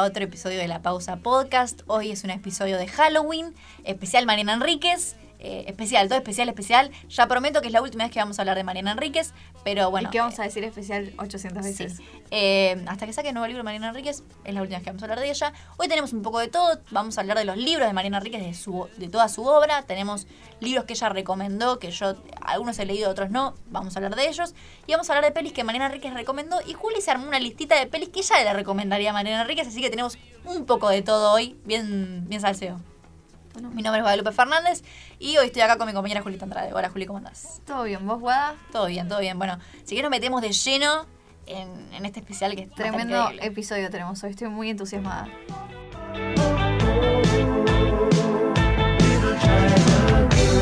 a otro episodio de La Pausa Podcast. Hoy es un episodio de Halloween, especial Mariana Enríquez. Eh, especial, todo especial, especial. Ya prometo que es la última vez que vamos a hablar de Mariana Enríquez, pero bueno. ¿Y qué vamos a decir especial 800 Sí. veces? Eh, hasta que saque el nuevo libro de Mariana Enríquez, es la última vez que vamos a hablar de ella. Hoy tenemos un poco de todo. Vamos a hablar de los libros de Mariana Enríquez, de, su, de toda su obra. Tenemos libros que ella recomendó, que yo algunos he leído, otros no. Vamos a hablar de ellos. Y vamos a hablar de pelis que Mariana Enríquez recomendó. Y Juli se armó una listita de pelis que ella le recomendaría a Mariana Enríquez. Así que tenemos un poco de todo hoy. Bien, bien salseo. Bueno, mi nombre es Guadalupe Fernández y hoy estoy acá con mi compañera Julita Andrade. Hola Juli, ¿cómo andás? ¿Todo bien? ¿Vos, Guada? Todo bien, todo bien. Bueno, si que nos metemos de lleno en, en este especial que es Tremendo episodio tenemos hoy. Estoy muy entusiasmada.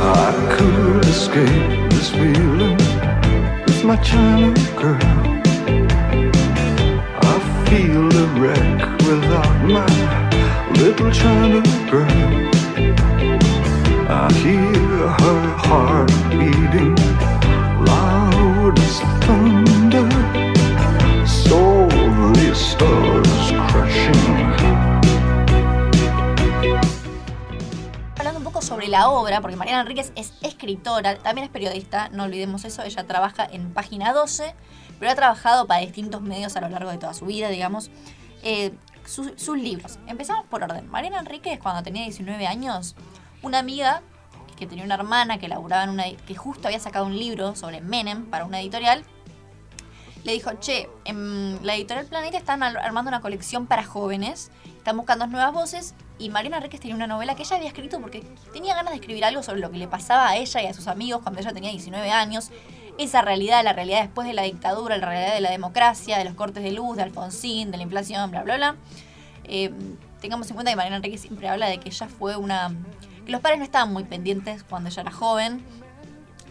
I could escape this feeling with my China girl. I feel a wreck without my little China girl. I hear her heart beating loud as thunder. Crashing. Hablando un poco sobre la obra, porque Mariana Enríquez es escritora, también es periodista, no olvidemos eso, ella trabaja en Página 12, pero ha trabajado para distintos medios a lo largo de toda su vida, digamos. Eh, su- sus libros. Empezamos por orden. Mariana Enríquez, cuando tenía 19 años, una amiga que tenía una hermana que laburaba en una que justo había sacado un libro sobre Menem para una editorial, le dijo, che, en la editorial Planeta están armando una colección para jóvenes, están buscando nuevas voces y Mariana Enríquez tenía una novela que ella había escrito porque tenía ganas de escribir algo sobre lo que le pasaba a ella y a sus amigos cuando ella tenía 19 años, esa realidad, la realidad después de la dictadura, la realidad de la democracia, de los cortes de luz, de Alfonsín, de la inflación, bla, bla, bla. Eh, tengamos en cuenta que Mariana Enríquez siempre habla de que ella fue una... los padres no estaban muy pendientes cuando ella era joven,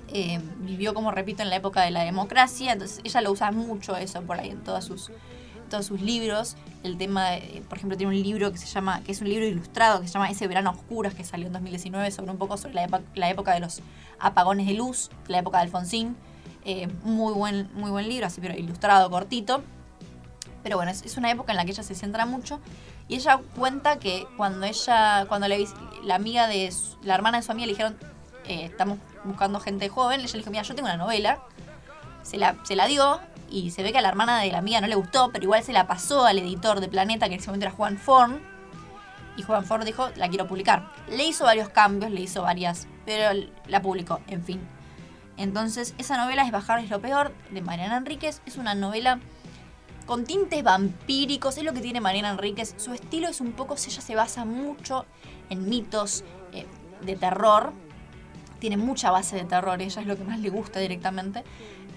eh, vivió, como repito, en la época de la democracia, entonces ella lo usa mucho eso por ahí en todas sus, todos sus libros. El tema, de- por ejemplo, tiene un libro que se llama, que es un libro ilustrado, que se llama Ese verano oscuras, que salió en 2019, sobre un poco sobre la, época de los apagones de luz, la época de Alfonsín. Eh, muy, buen, muy buen libro, así, pero ilustrado, cortito. Pero bueno, es una época en la que ella se centra mucho. Y ella cuenta que cuando ella, cuando la, la amiga de su- la hermana de su amiga le dijeron, eh, estamos buscando gente joven, ella le dijo, mira, yo tengo una novela. Se la, se la dio y se ve que a la hermana de la amiga no le gustó, pero igual se la pasó al editor de Planeta, que en ese momento era Juan Forn. Y Juan Forn dijo, la quiero publicar. Le hizo varios cambios, le hizo varias, pero la publicó, en fin. Entonces, esa novela es Bajar es lo peor, de Mariana Enríquez. Es una novela con tintes vampíricos, es lo que tiene Mariana Enríquez. Su estilo es un poco, ella se basa mucho en mitos eh, de terror. Tiene mucha base de terror, ella es lo que más le gusta directamente.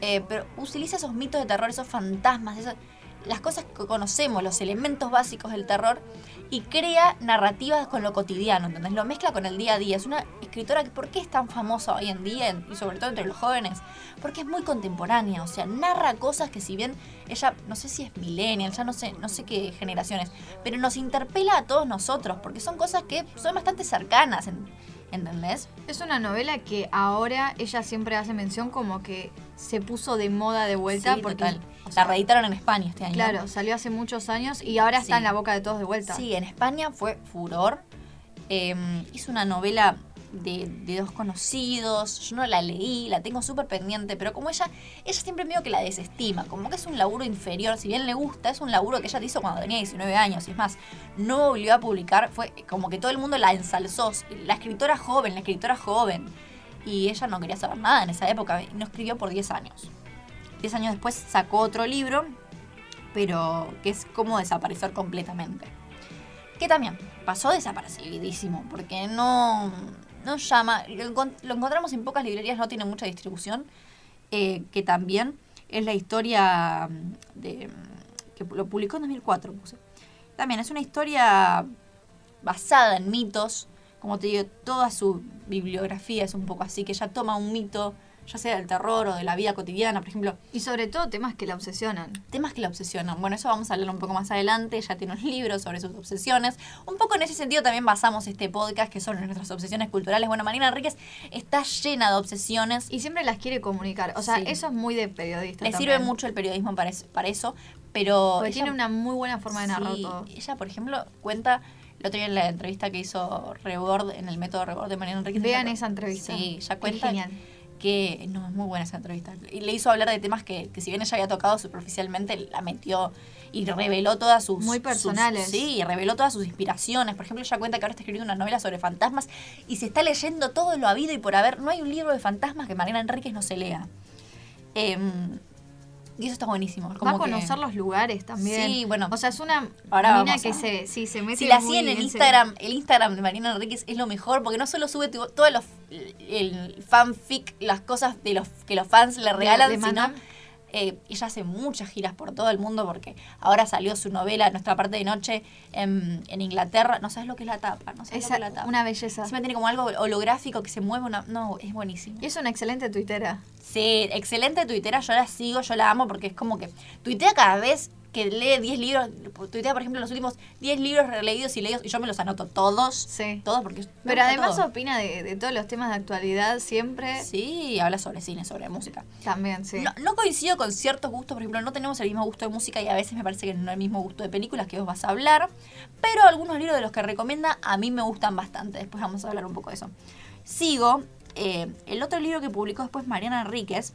Eh, pero utiliza esos mitos de terror, esos fantasmas, esas- las cosas que conocemos, los elementos básicos del terror, y crea narrativas con lo cotidiano, ¿entendés? Lo mezcla con el día a día. Es una escritora que, ¿por qué es tan famosa hoy en día, y sobre todo entre los jóvenes? Porque es muy contemporánea, o sea, narra cosas que si bien ella, no sé si es millennial, ya no sé, no sé qué generaciones, pero nos interpela a todos nosotros, porque son cosas que son bastante cercanas, en- ¿entendés? Es una novela que ahora ella siempre hace mención como que se puso de moda de vuelta. Sí, porque, total. La reeditaron en España este año. Claro, salió hace muchos años y ahora está Sí. en la boca de todos de vuelta. Sí, en España fue furor. Eh, hizo una novela de, de dos conocidos. Yo no la leí, la tengo súper pendiente, pero como ella, ella siempre medio que la desestima, como que es un laburo inferior. Si bien le gusta, es un laburo que ella hizo cuando tenía 19 años. Y es más, no volvió a publicar, fue como que todo el mundo la ensalzó. La escritora joven, la escritora joven. Y ella no quería saber nada en esa época, y no escribió por 10 años. 10 años después sacó otro libro, pero que es como desaparecer completamente que también pasó desapercibidísimo, porque no, no llama, lo encontramos en pocas librerías, no tiene mucha distribución, eh, que también es la historia mm, de mm, que lo publicó en 2004, puse. También es una historia basada en mitos, como te digo, toda su bibliografía es un poco así, que ella toma un mito ya sea del terror o de la vida cotidiana, por ejemplo, Y sobre todo temas que la obsesionan. temas que la obsesionan. Bueno, eso vamos a hablar un poco más adelante. Ella tiene un libro sobre sus obsesiones. Un poco en ese sentido también basamos este podcast, que son nuestras obsesiones culturales. Bueno, Marina Enríquez está llena de obsesiones. Y siempre las quiere comunicar. O sea, Sí. eso es muy de periodista. Le también. sirve mucho el periodismo para eso, para eso pero Porque ella- tiene una muy buena forma de narrar sí, todo. Ella, por ejemplo, cuenta el otro día en la entrevista que hizo Rebord, en el método Rebord de Mariana Enríquez. Vean esa entrevista. Sí, Es cuenta genial. que no es muy buena esa entrevista. Y le hizo hablar de temas que, que si bien ella había tocado superficialmente, la metió y reveló todas sus... Muy sus- personales. sí, reveló todas sus inspiraciones. Por ejemplo, ella cuenta que ahora está escribiendo una novela sobre fantasmas y se está leyendo todo lo habido y por haber. No hay un libro de fantasmas que Mariana Enríquez no se lea. Em, y eso está buenísimo. Va a como que- conocer los lugares también. Sí, bueno. O sea, es una Ahora mina que a- se, sí, se mete Si la siguen en Instagram, el Instagram de Marina Enríquez es lo mejor porque no solo sube tu- todos los el fanfic, las cosas de los que los fans le regalan, le sino mandan. Eh, ella hace muchas giras por todo el mundo porque ahora salió su novela Nuestra parte de noche en, en Inglaterra. No sabes lo que es la tapa, no sabes Esa- lo que es la tapa. una belleza. Encima tiene como algo holográfico que se mueve una. No, es buenísimo. Y es una excelente tuitera. Sí, excelente tuitera, yo la sigo, yo la amo porque es como que tuitea cada vez que lee 10 libros, tuitea por ejemplo los últimos 10 libros releídos y leídos y yo me los anoto todos, Sí. todos porque... Pero además todo. opina de, de todos los temas de actualidad siempre. Sí, habla sobre cine, sobre música. También, sí. No, no coincido con ciertos gustos, por ejemplo, no tenemos el mismo gusto de música y a veces me parece que no el mismo gusto de películas que vos vas a hablar, pero algunos libros de los que recomienda a mí me gustan bastante, después vamos a hablar un poco de eso. Sigo, eh, el otro libro que publicó después Mariana Enríquez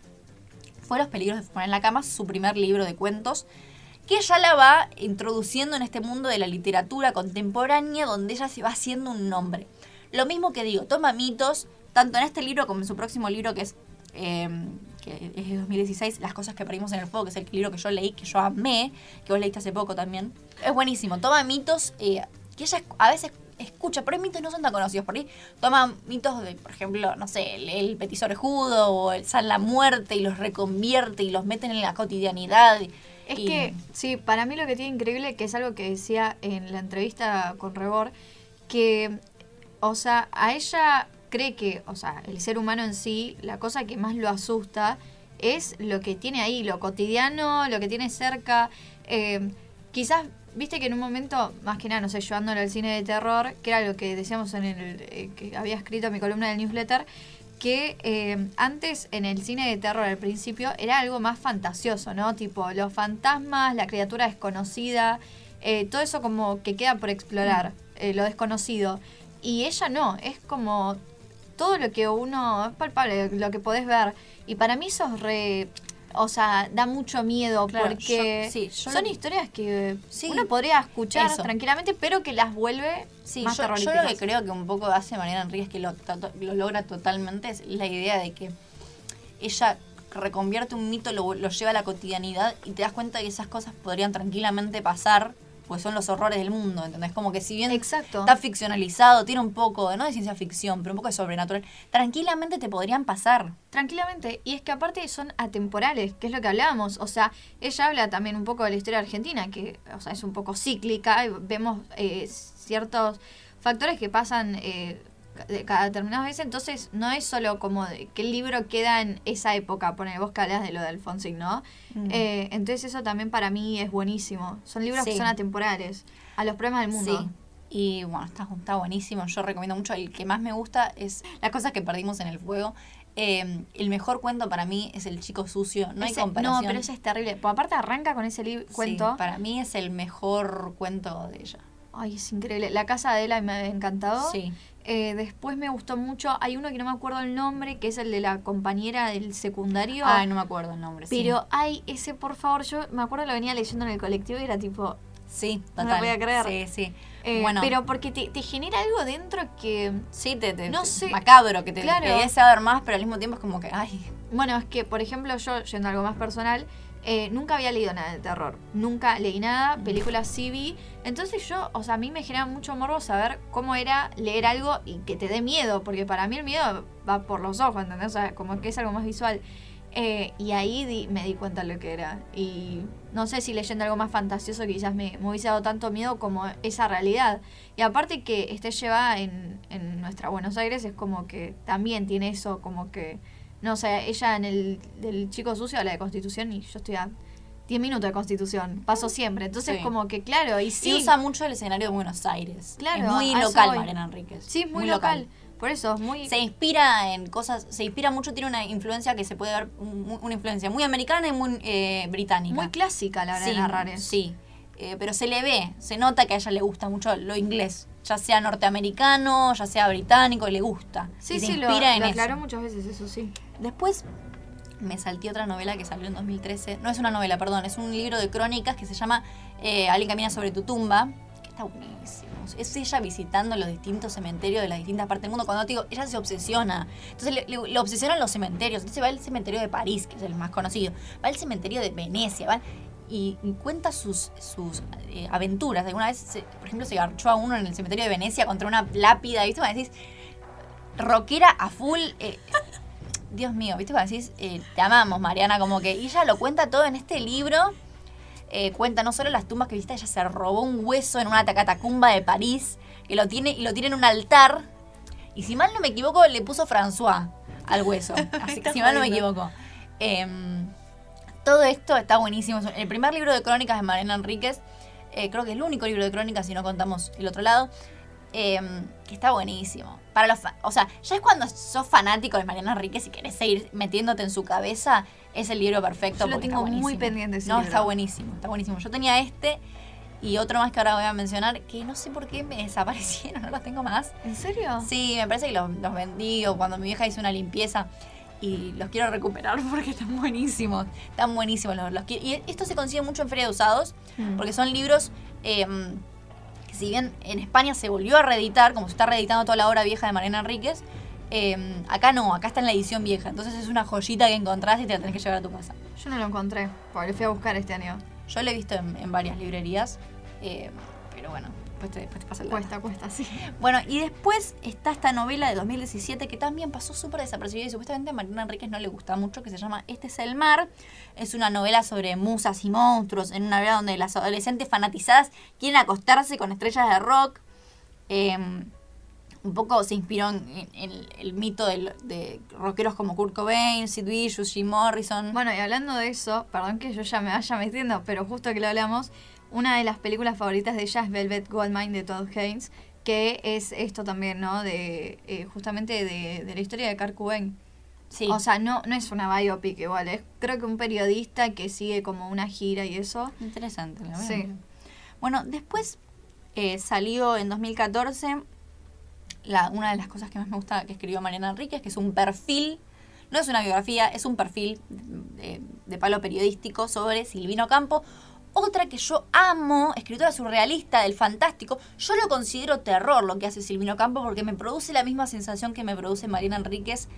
fue Los peligros de fumar en la cama, su primer libro de cuentos, que ella la va introduciendo en este mundo de la literatura contemporánea donde ella se va haciendo un nombre. Lo mismo que digo, toma mitos, tanto en este libro como en su próximo libro que es, eh, que es de 2016, Las cosas que perdimos en el fuego, que es el libro que yo leí, que yo amé, que vos leíste hace poco también. Es buenísimo, toma mitos eh, que ella a veces escucha, pero mitos no son tan conocidos por ahí. Toma mitos de, por ejemplo, no sé, el, el petiso orejudo o el San la Muerte y los reconvierte y los meten en la cotidianidad. Es Y- que, sí, para mí lo que tiene increíble, que es algo que decía en la entrevista con Rebor, que, o sea, a ella cree que, o sea, el ser humano en sí, la cosa que más lo asusta es lo que tiene ahí, lo cotidiano, lo que tiene cerca. Eh, quizás, viste que en un momento, más que nada, no sé, llevándolo al cine de terror, que era lo que decíamos en el eh, que había escrito en mi columna del newsletter, que eh, antes en el cine de terror al principio era algo más fantasioso, ¿no? Tipo los fantasmas, la criatura desconocida, eh, todo eso como que queda por explorar, eh, lo desconocido. Y ella no, es como todo lo que uno, es palpable, lo que podés ver. Y para mí eso es re... O sea, da mucho miedo Claro, porque yo- sí, yo son lo- historias que Sí, uno podría escuchar eso. tranquilamente, pero que las vuelve Sí, más yo, yo terroríficas. lo que creo que un poco hace Mariana Enríquez que lo, lo logra totalmente es la idea de que ella reconvierte un mito, lo, lo lleva a la cotidianidad y te das cuenta que esas cosas podrían tranquilamente pasar, pues son los horrores del mundo, ¿entendés? Como que si bien Exacto. está ficcionalizado, tiene un poco, de, no de ciencia ficción, pero un poco de sobrenatural, tranquilamente te podrían pasar. Tranquilamente. Y es que aparte son atemporales, que es lo que hablábamos. O sea, ella habla también un poco de la historia argentina, que o sea, es un poco cíclica. Y vemos eh, ciertos factores que pasan eh, cada determinadas veces. Entonces, no es solo como de que el libro queda en esa época. Pone vos que hablas de lo de Alfonsín, ¿no? Mm. Eh, entonces, eso también para mí es buenísimo. Son libros que son atemporales a los problemas del mundo. Sí. Y bueno, está, está buenísimo. Yo recomiendo mucho. El que más me gusta es Las cosas que perdimos en el fuego. Eh, el mejor cuento para mí es El chico sucio. No hay comparación. No, pero ese es terrible. Pues aparte arranca con ese Sí, cuento. para mí es el mejor cuento de ella. Ay, es increíble. La casa de Ela me ha encantado. Sí. Eh, después me gustó mucho. Hay uno que no me acuerdo el nombre, que es el de la compañera del secundario. Ay, no me acuerdo el nombre. sí. pero hay ese, por favor, yo me acuerdo lo venía leyendo en el colectivo y era tipo. Sí, No total. lo podía creer. Sí, sí. eh, bueno, Pero porque te, te genera algo dentro que. sí, te, te- no sé. macabro, que te, Claro. ver más, pero al mismo tiempo es como que, ay, Bueno, es que, por ejemplo, yo, yendo a algo más personal, eh, nunca había leído nada de terror. Nunca leí nada, películas sí vi. Entonces yo, o sea, a mí me genera mucho morbo saber cómo era leer algo y que te dé miedo, porque para mí el miedo va por los ojos, ¿entendés? O sea, como que es algo más visual. Eh, y ahí di- me di cuenta de lo que era. Y no sé si leyendo algo más fantasioso quizás me, hubiese dado tanto miedo como esa realidad. Y aparte que esté llevada en, en nuestra Buenos Aires es como que también tiene eso, como que no sé, ella en el del chico sucio habla de constitución y yo estoy a 10 minutos de constitución, paso siempre. Entonces, Sí. como que claro, y sí. Sí, usa mucho el escenario de Buenos Aires. Claro, es muy local. Mariana Enríquez. Sí, es muy, local. Por eso, es muy. Se inspira en cosas, se inspira mucho, tiene una influencia que se puede ver, una influencia muy americana y muy eh, británica. muy clásica la hora sí, de narrar eso. Sí, Eh, pero se le ve, se nota que a ella le gusta mucho lo inglés, ya sea norteamericano, ya sea británico, le gusta. Sí, y se sí, lo, inspira lo en eso. aclaró muchas veces, eso sí. Después me salté otra novela que salió en 2013. No es una novela, perdón, es un libro de crónicas que se llama eh, Alguien camina sobre tu tumba. Que está buenísimo. Es ella visitando los distintos cementerios de las distintas partes del mundo. Cuando te digo, ella se obsesiona. Entonces le, le- le obsesionan los cementerios. Entonces va al cementerio de París, que es el más conocido. Va al cementerio de Venecia. Va y, cuenta sus, sus eh, aventuras. Alguna vez, se- por ejemplo, se garchó a uno en el cementerio de Venecia contra una lápida. ¿Viste? Cuando decís, rockera a full. eh, Dios mío, ¿viste? Cuando decís, eh, te amamos, Mariana, como que y ella lo cuenta todo en este libro. Eh, cuenta no solo las tumbas que viste, ella se robó un hueso en una catacumba de París, que lo tiene, y lo tiene en un altar. Y si mal no me equivoco, le puso François al hueso. Así que si mal no me equivoco. Em, todo esto está buenísimo. El primer libro de crónicas de Mariana Enríquez, eh, creo que es el único libro de crónicas si no contamos el otro lado, em, que está buenísimo. Para los o sea, ya es cuando sos fanático de Mariana Enríquez y querés seguir metiéndote en su cabeza, es el libro perfecto. Yo lo tengo muy pendiente ese No, libro. está buenísimo, está buenísimo. Yo tenía este y otro más que ahora voy a mencionar, que no sé por qué me desaparecieron, no los tengo más. ¿En serio? Sí, me parece que los, los vendí o cuando mi vieja hizo una limpieza y los quiero recuperar porque están buenísimos. Están buenísimos. Los, y esto se consigue mucho en Feria de Usados Mm. porque son libros eh, que si bien en España se volvió a reeditar, como se está reeditando toda la obra vieja de Mariana Enríquez, eh, acá no, acá está en la edición vieja. Entonces es una joyita que encontrás y te la tenés que llevar a tu casa. Yo no lo encontré, porque lo fui a buscar este año. Yo lo he visto en, en varias librerías, eh, pero bueno, después te, pasa el. Cuesta, cuesta, sí. Bueno, y después está esta novela de 2017 que también pasó súper desapercibida y supuestamente a Marina Enríquez no le gusta mucho, que se llama Este es el mar. Es una novela sobre musas y monstruos, en una vida donde las adolescentes fanatizadas quieren acostarse con estrellas de rock. Eh, un poco se inspiró en, en- en el mito del- de rockeros como Kurt Cobain, Sid Vicious, Jim Morrison. Bueno, y hablando de eso, perdón que yo ya me vaya metiendo, pero justo que lo hablamos, una de las películas favoritas de ella es Velvet Goldmine de Todd Haynes, que es esto también, ¿no? De eh, justamente de, de la historia de Kurt Cobain. sí. O sea, no, no es una biopic igual, es creo que un periodista que sigue como una gira y eso. Interesante, la verdad. Sí. Bueno, después eh, salió en 2014 la, una de las cosas que más me gusta que escribió Mariana Enríquez, que es un perfil, no es una biografía, es un perfil de, de palo periodístico sobre Silvino Campo. Otra que yo amo, escritora surrealista del fantástico, yo lo considero terror lo que hace Silvino Campo porque me produce la misma sensación que me produce Mariana Enríquez.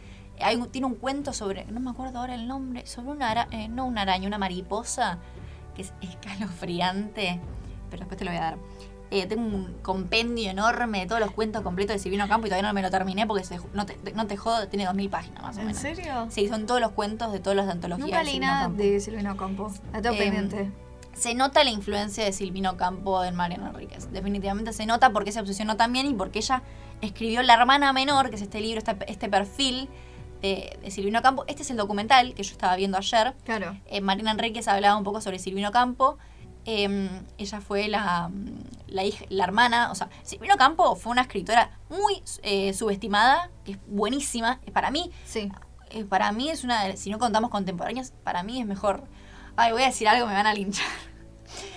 Hay un- tiene un cuento sobre, no me acuerdo ahora el nombre, sobre una araña, no una araña, una mariposa, que es escalofriante, pero después te lo voy a dar. Eh, tengo un compendio enorme de todos los cuentos completos de Silvino Campo y todavía no me lo terminé porque se- no, te, no te jodo, tiene 2.000 páginas más o ¿En menos. serio? Sí, son todos los cuentos de todas las antologías. Nunca leí nada de Silvino Campo. La tengo Em, pendiente. Se nota la influencia de Silvino Campo en Mariana Enríquez. Definitivamente se nota porque se obsesionó también y porque ella escribió La hermana menor, que es este libro, este, este perfil de, de Silvino Campo. Este es el documental que yo estaba viendo ayer. Claro. Eh, Marina Enríquez hablaba un poco sobre Silvino Campo. Eh, ella fue la, la, hija, la hermana, o sea, Silvino Campo fue una escritora muy eh, subestimada, que es buenísima. Para mí, Sí. para mí es una, de- si no contamos contemporáneas, para mí es mejor. Ay, voy a decir algo, me van a linchar.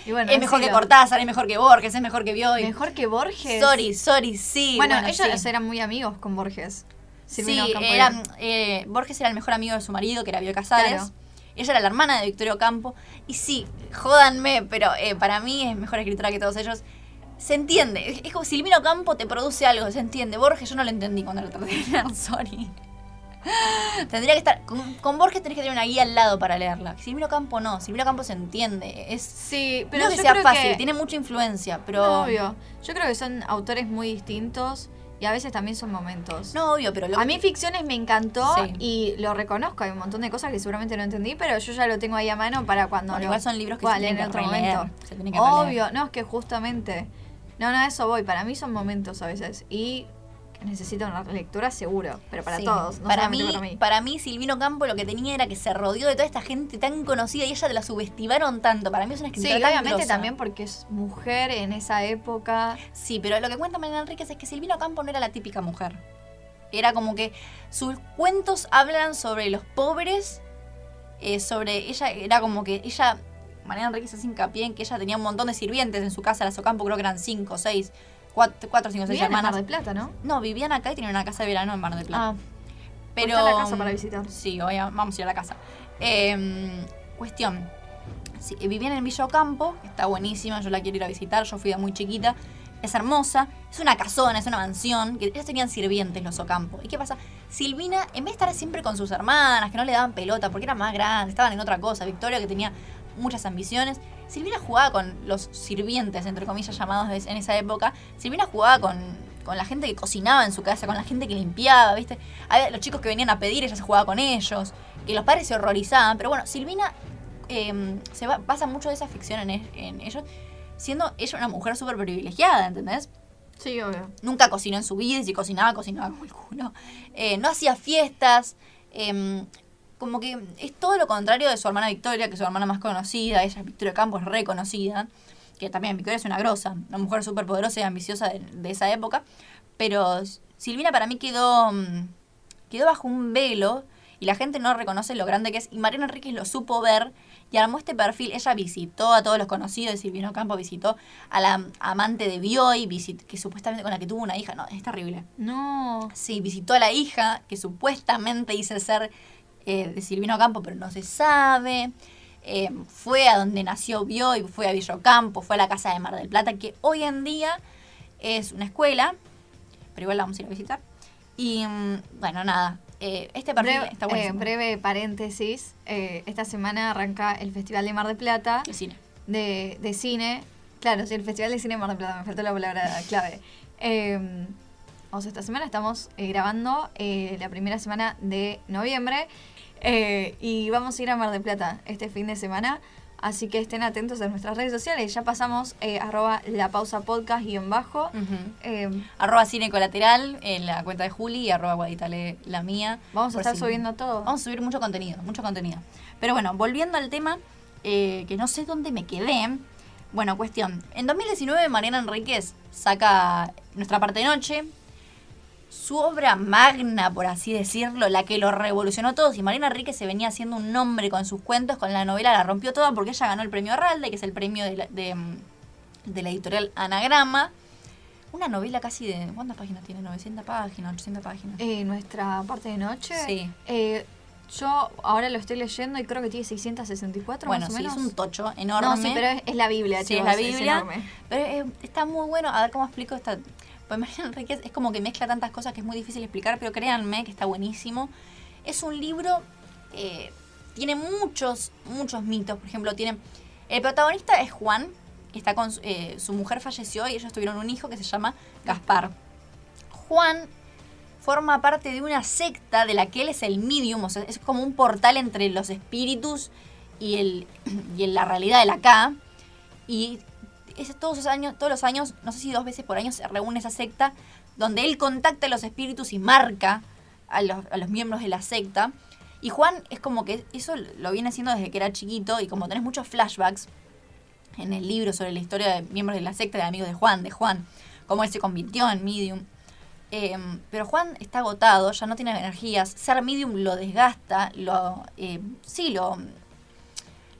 Y bueno, es mejor que. Cortázar, es mejor que Borges, es mejor que Bioy. Mejor que Borges. Sorry, sorry, sí. Bueno, ellos sí. eran muy amigos con Borges. Silvino Sí, eran, eh, Borges era el mejor amigo de su marido, que era Bioy Casares. Claro. Ella era la hermana de Victorio Campo. Y sí, jódanme, pero eh, para mí es mejor escritora que todos ellos. Se entiende. Es- como Silvino Campo te produce algo, se entiende. Borges yo no lo entendí cuando lo traté sorry. Tendría que estar. Con, con Borges tenés que tener una guía al lado para leerla. Silvino Campo no. Silvino Campo se entiende. Es. Sí, Pero no que yo sea creo fácil, que... tiene mucha influencia, pero. No, obvio. Yo creo que son autores muy distintos y a veces también son momentos. No, obvio, pero lo a que- mí Ficciones me encantó Sí. y lo reconozco. Hay un montón de cosas que seguramente no entendí, pero yo ya lo tengo ahí a mano para cuando Bueno, lo igual son libros que se tienen en que otro releer, momento. se tienen que releer. Obvio, no, es que justamente... No, no, eso voy. Para mí son momentos a veces. Y necesita una relectura seguro, pero para Sí. todos, no para, mí, para mí. para mí, Silvino Campo lo que tenía era que se rodeó de toda esta gente tan conocida y ella te la subestimaron tanto. Para mí es una Sí, escritora tan obviamente grosa. también porque es mujer en esa época. Sí, pero lo que cuenta Mariana Enríquez es que Silvino Campo no era la típica mujer. Era como que sus cuentos hablan sobre los pobres, eh, sobre ella, era como que ella, Mariana Enríquez hace hincapié en que ella tenía un montón de sirvientes en su casa, la Socampo creo que eran cinco, seis, cuatro, cuatro cinco, seis Vivían en hermanas. Mar del Plata, ¿no? No, vivían acá y tenían una casa de verano en Mar del Plata. Ah, pero está la casa para visitar. Sí, hoy vamos a ir a la casa. Eh, cuestión. Sí, vivían en Villa Ocampo, está buenísima, yo la quiero ir a visitar, yo fui de muy chiquita. Es hermosa, es una casona, es una mansión, que ellos tenían sirvientes los Ocampo. ¿Y qué pasa? Silvina, en vez de estar siempre con sus hermanas, que no le daban pelota porque eran más grandes, estaban en otra cosa, Victoria que tenía muchas ambiciones, Silvina jugaba con los sirvientes, entre comillas llamados en esa época. Silvina jugaba con, con la gente que cocinaba en su casa, con la gente que limpiaba, ¿viste? Había los chicos que venían a pedir, ella se jugaba con ellos, que los padres se horrorizaban. Pero bueno, Silvina eh, se basa mucho de esa ficción en, en ellos, siendo ella una mujer súper privilegiada, ¿entendés? Sí, obvio. Nunca cocinó en su vida y si cocinaba, cocinaba como el culo. Eh, no hacía fiestas. em, como que es todo lo contrario de su hermana Victoria, que es su hermana más conocida. Ella, Victoria Campos, es reconocida. Que también Victoria es una grosa, una mujer súper poderosa y ambiciosa de, de esa época. Pero Silvina para mí quedó, mm, quedó bajo un velo y la gente no reconoce lo grande que es. Y Mariana Enríquez lo supo ver y armó este perfil. Ella visitó a todos los conocidos de Silvino Campo, visitó a la amante de Bioy, visit- que supuestamente con la que tuvo una hija. No, es terrible. No. Sí, visitó a la hija, que supuestamente dice ser eh, de Silvino Campo, pero no se sabe. Eh, fue a donde nació Bioy, fue a Villocampo, fue a la casa de Mar del Plata, que hoy en día es una escuela, pero igual la vamos a ir a visitar. Y mm, bueno, nada, eh, este perfil Breve, está buenísimo. breve paréntesis. esta semana arranca el Festival de Mar del Plata El cine. de, de cine. Claro, sí, el Festival de Cine de Mar del Plata, me faltó la palabra clave. Eh, o sea, esta semana estamos eh, grabando eh, la primera semana de noviembre eh, y vamos a ir a Mar del Plata este fin de semana. Así que estén atentos a nuestras redes sociales. Ya pasamos eh, arroba la pausa podcast guion bajo. Ujú. Eh, Arroba cine colateral en la cuenta de Juli y arroba guaditale la mía. vamos a Por estar si- subiendo todo. Vamos a subir mucho contenido, mucho contenido. Pero bueno, volviendo al tema, eh, que no sé dónde me quedé. Bueno, cuestión. En 2019 Mariana Enríquez saca Nuestra parte de noche. Su obra magna, por así decirlo, la que lo revolucionó todo. Si Mariana Enríquez se venía haciendo un nombre con sus cuentos, con la novela la rompió toda porque ella ganó el premio Arralde, que es el premio de la, de, mm, de la editorial Anagrama. Una novela casi de... ¿Cuántas páginas tiene? ¿900 páginas? ¿800 páginas? Eh, nuestra parte de noche. Sí. Eh, yo ahora lo estoy leyendo y creo que tiene 664 Bueno, más o sí, menos. es un tocho enorme. No, sí, pero es, es la Biblia, Sí, es chicos, la Biblia. enorme. Pero eh, está muy bueno. A ver cómo explico esta. Pues es como que mezcla tantas cosas que es muy difícil explicar, pero créanme que está buenísimo. Es un libro. eh, tiene muchos, muchos mitos. Por ejemplo, tiene. El protagonista es Juan, que está con. su- eh, su mujer falleció y ellos tuvieron un hijo que se llama Gaspar. Juan forma parte de una secta de la que él es el medium, o sea, es como un portal entre los espíritus y, el, y la realidad del acá. Y es todos los años, todos los años, no sé si dos veces por año se reúne esa secta, donde él contacta a los espíritus y marca a los, a los miembros de la secta. Y Juan es como que eso lo viene haciendo desde que era chiquito y como tenés muchos flashbacks en el libro sobre la historia de miembros de la secta, de amigos de Juan, de Juan, cómo él se convirtió en medium. Eh, pero Juan está agotado, ya no tiene energías. Ser medium lo desgasta, lo. eh, sí, lo.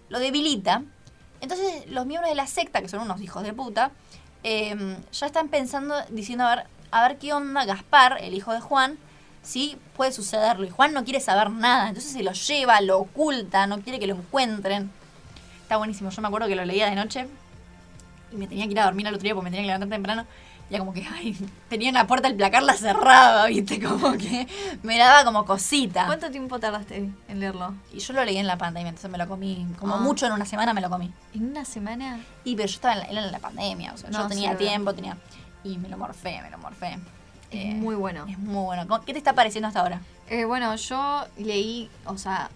lo debilita. Entonces, los miembros de la secta, que son unos hijos de puta, eh, ya están pensando, diciendo a ver, a ver qué onda Gaspar, el hijo de Juan, si puede sucederlo. Y Juan no quiere saber nada, entonces se lo lleva, lo oculta, no quiere que lo encuentren. Está buenísimo. Yo me acuerdo que lo leía de noche y me tenía que ir a dormir al otro día porque me tenía que levantar temprano. Ya como que, ay, tenía una puerta, el placar la cerraba, viste, como que me daba como cosita. ¿Cuánto tiempo tardaste en leerlo? Y yo lo leí en la pandemia, entonces me lo comí, como Ah. mucho en una semana me lo comí. ¿En una semana? Y pero yo estaba en la, era en la pandemia, o sea, No, yo tenía sí, tiempo, tenía... Y me lo morfé, me lo morfé. Es Eh, muy bueno. Es muy bueno. ¿Cómo- ¿Qué te está pareciendo hasta ahora? Eh, bueno, yo leí, o sea,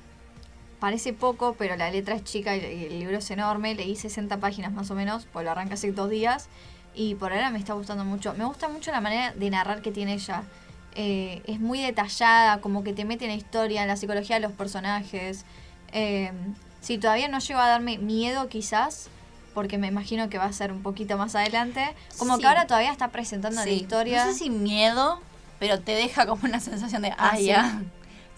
parece poco, pero la letra es chica y el libro es enorme. Leí 60 páginas más o menos, pues lo arranqué hace dos días. Y por ahora me está gustando mucho. Me gusta mucho la manera de narrar que tiene ella. Eh, es muy detallada, como que te mete en la historia, en la psicología de los personajes. Eh, si todavía no llegó a darme miedo quizás, porque me imagino que va a ser un poquito más adelante, como Sí. que ahora todavía está presentando la Sí, historia. No sé si miedo, pero te deja como una sensación de, ah, Ah, ¿sí? ya.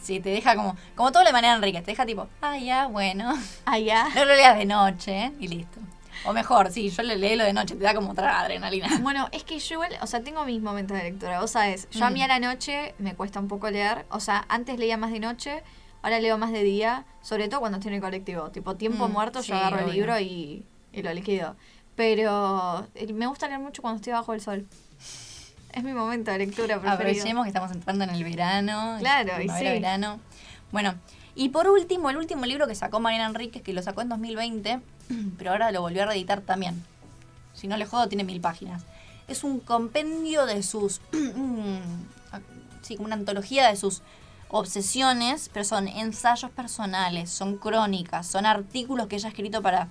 Sí, te deja como, como todo de manera Enrique, te deja tipo, ah, ya, bueno. Ah, ya. No lo leas de noche y listo. O mejor, sí, yo le leí lo de noche, te da como otra adrenalina. Bueno, es que yo igual, o sea, tengo mis momentos de lectura, vos sabés, yo a mí a la noche me cuesta un poco leer, o sea, antes leía más de noche, ahora leo más de día, sobre todo cuando estoy en el colectivo, tipo tiempo Mm, muerto, sí, yo agarro el libro y, y lo liquido. Pero eh, me gusta leer mucho cuando estoy bajo el sol. Es mi momento de lectura preferido. Aprovechemos que estamos entrando en el verano. Claro, y sí. verano. Bueno, y por último, el último libro que sacó Mariana Enríquez, que lo sacó en 2020, pero ahora lo volvió a reeditar también. Si no le jodo, tiene mil páginas. Es un compendio de sus. sí, como una antología de sus obsesiones, pero son ensayos personales, son crónicas, son artículos que ella ha escrito para,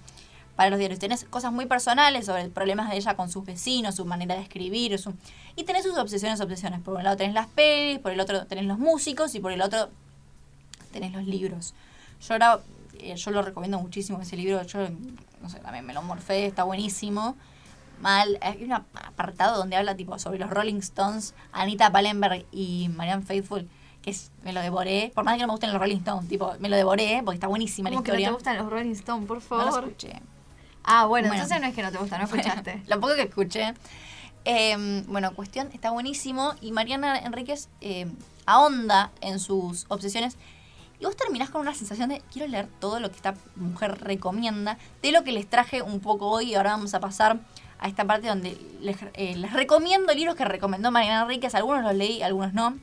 para los diarios. Tenés cosas muy personales sobre problemas de ella con sus vecinos, su manera de escribir. Y tenés sus obsesiones, obsesiones. Por un lado tenés las pelis, por el otro tenés los músicos y por el otro tenés los libros. Yo ahora, eh, yo lo recomiendo muchísimo ese libro. Yo, no sé, también me lo morfé, está buenísimo. Mal, hay un apartado donde habla tipo sobre los Rolling Stones, Anita Pallenberg y Marianne Faithfull, que es, me lo devoré. Por más que no me gusten los Rolling Stones, tipo, me lo devoré porque está buenísima la ¿Cómo que no historia. te gustan los Rolling Stones, por No favor? los escuché. ah, bueno, Bueno. entonces no es que no te gusta, no escuchaste. Lo poco que escuché. Eh, bueno, cuestión, está buenísimo. Y Mariana Enríquez eh, ahonda en sus obsesiones. Y vos terminás con una sensación de quiero leer todo lo que esta mujer recomienda. De lo que les traje un poco hoy. Y ahora vamos a pasar a esta parte donde les, eh, les recomiendo libros que recomendó Mariana Enríquez. Algunos los leí, algunos no.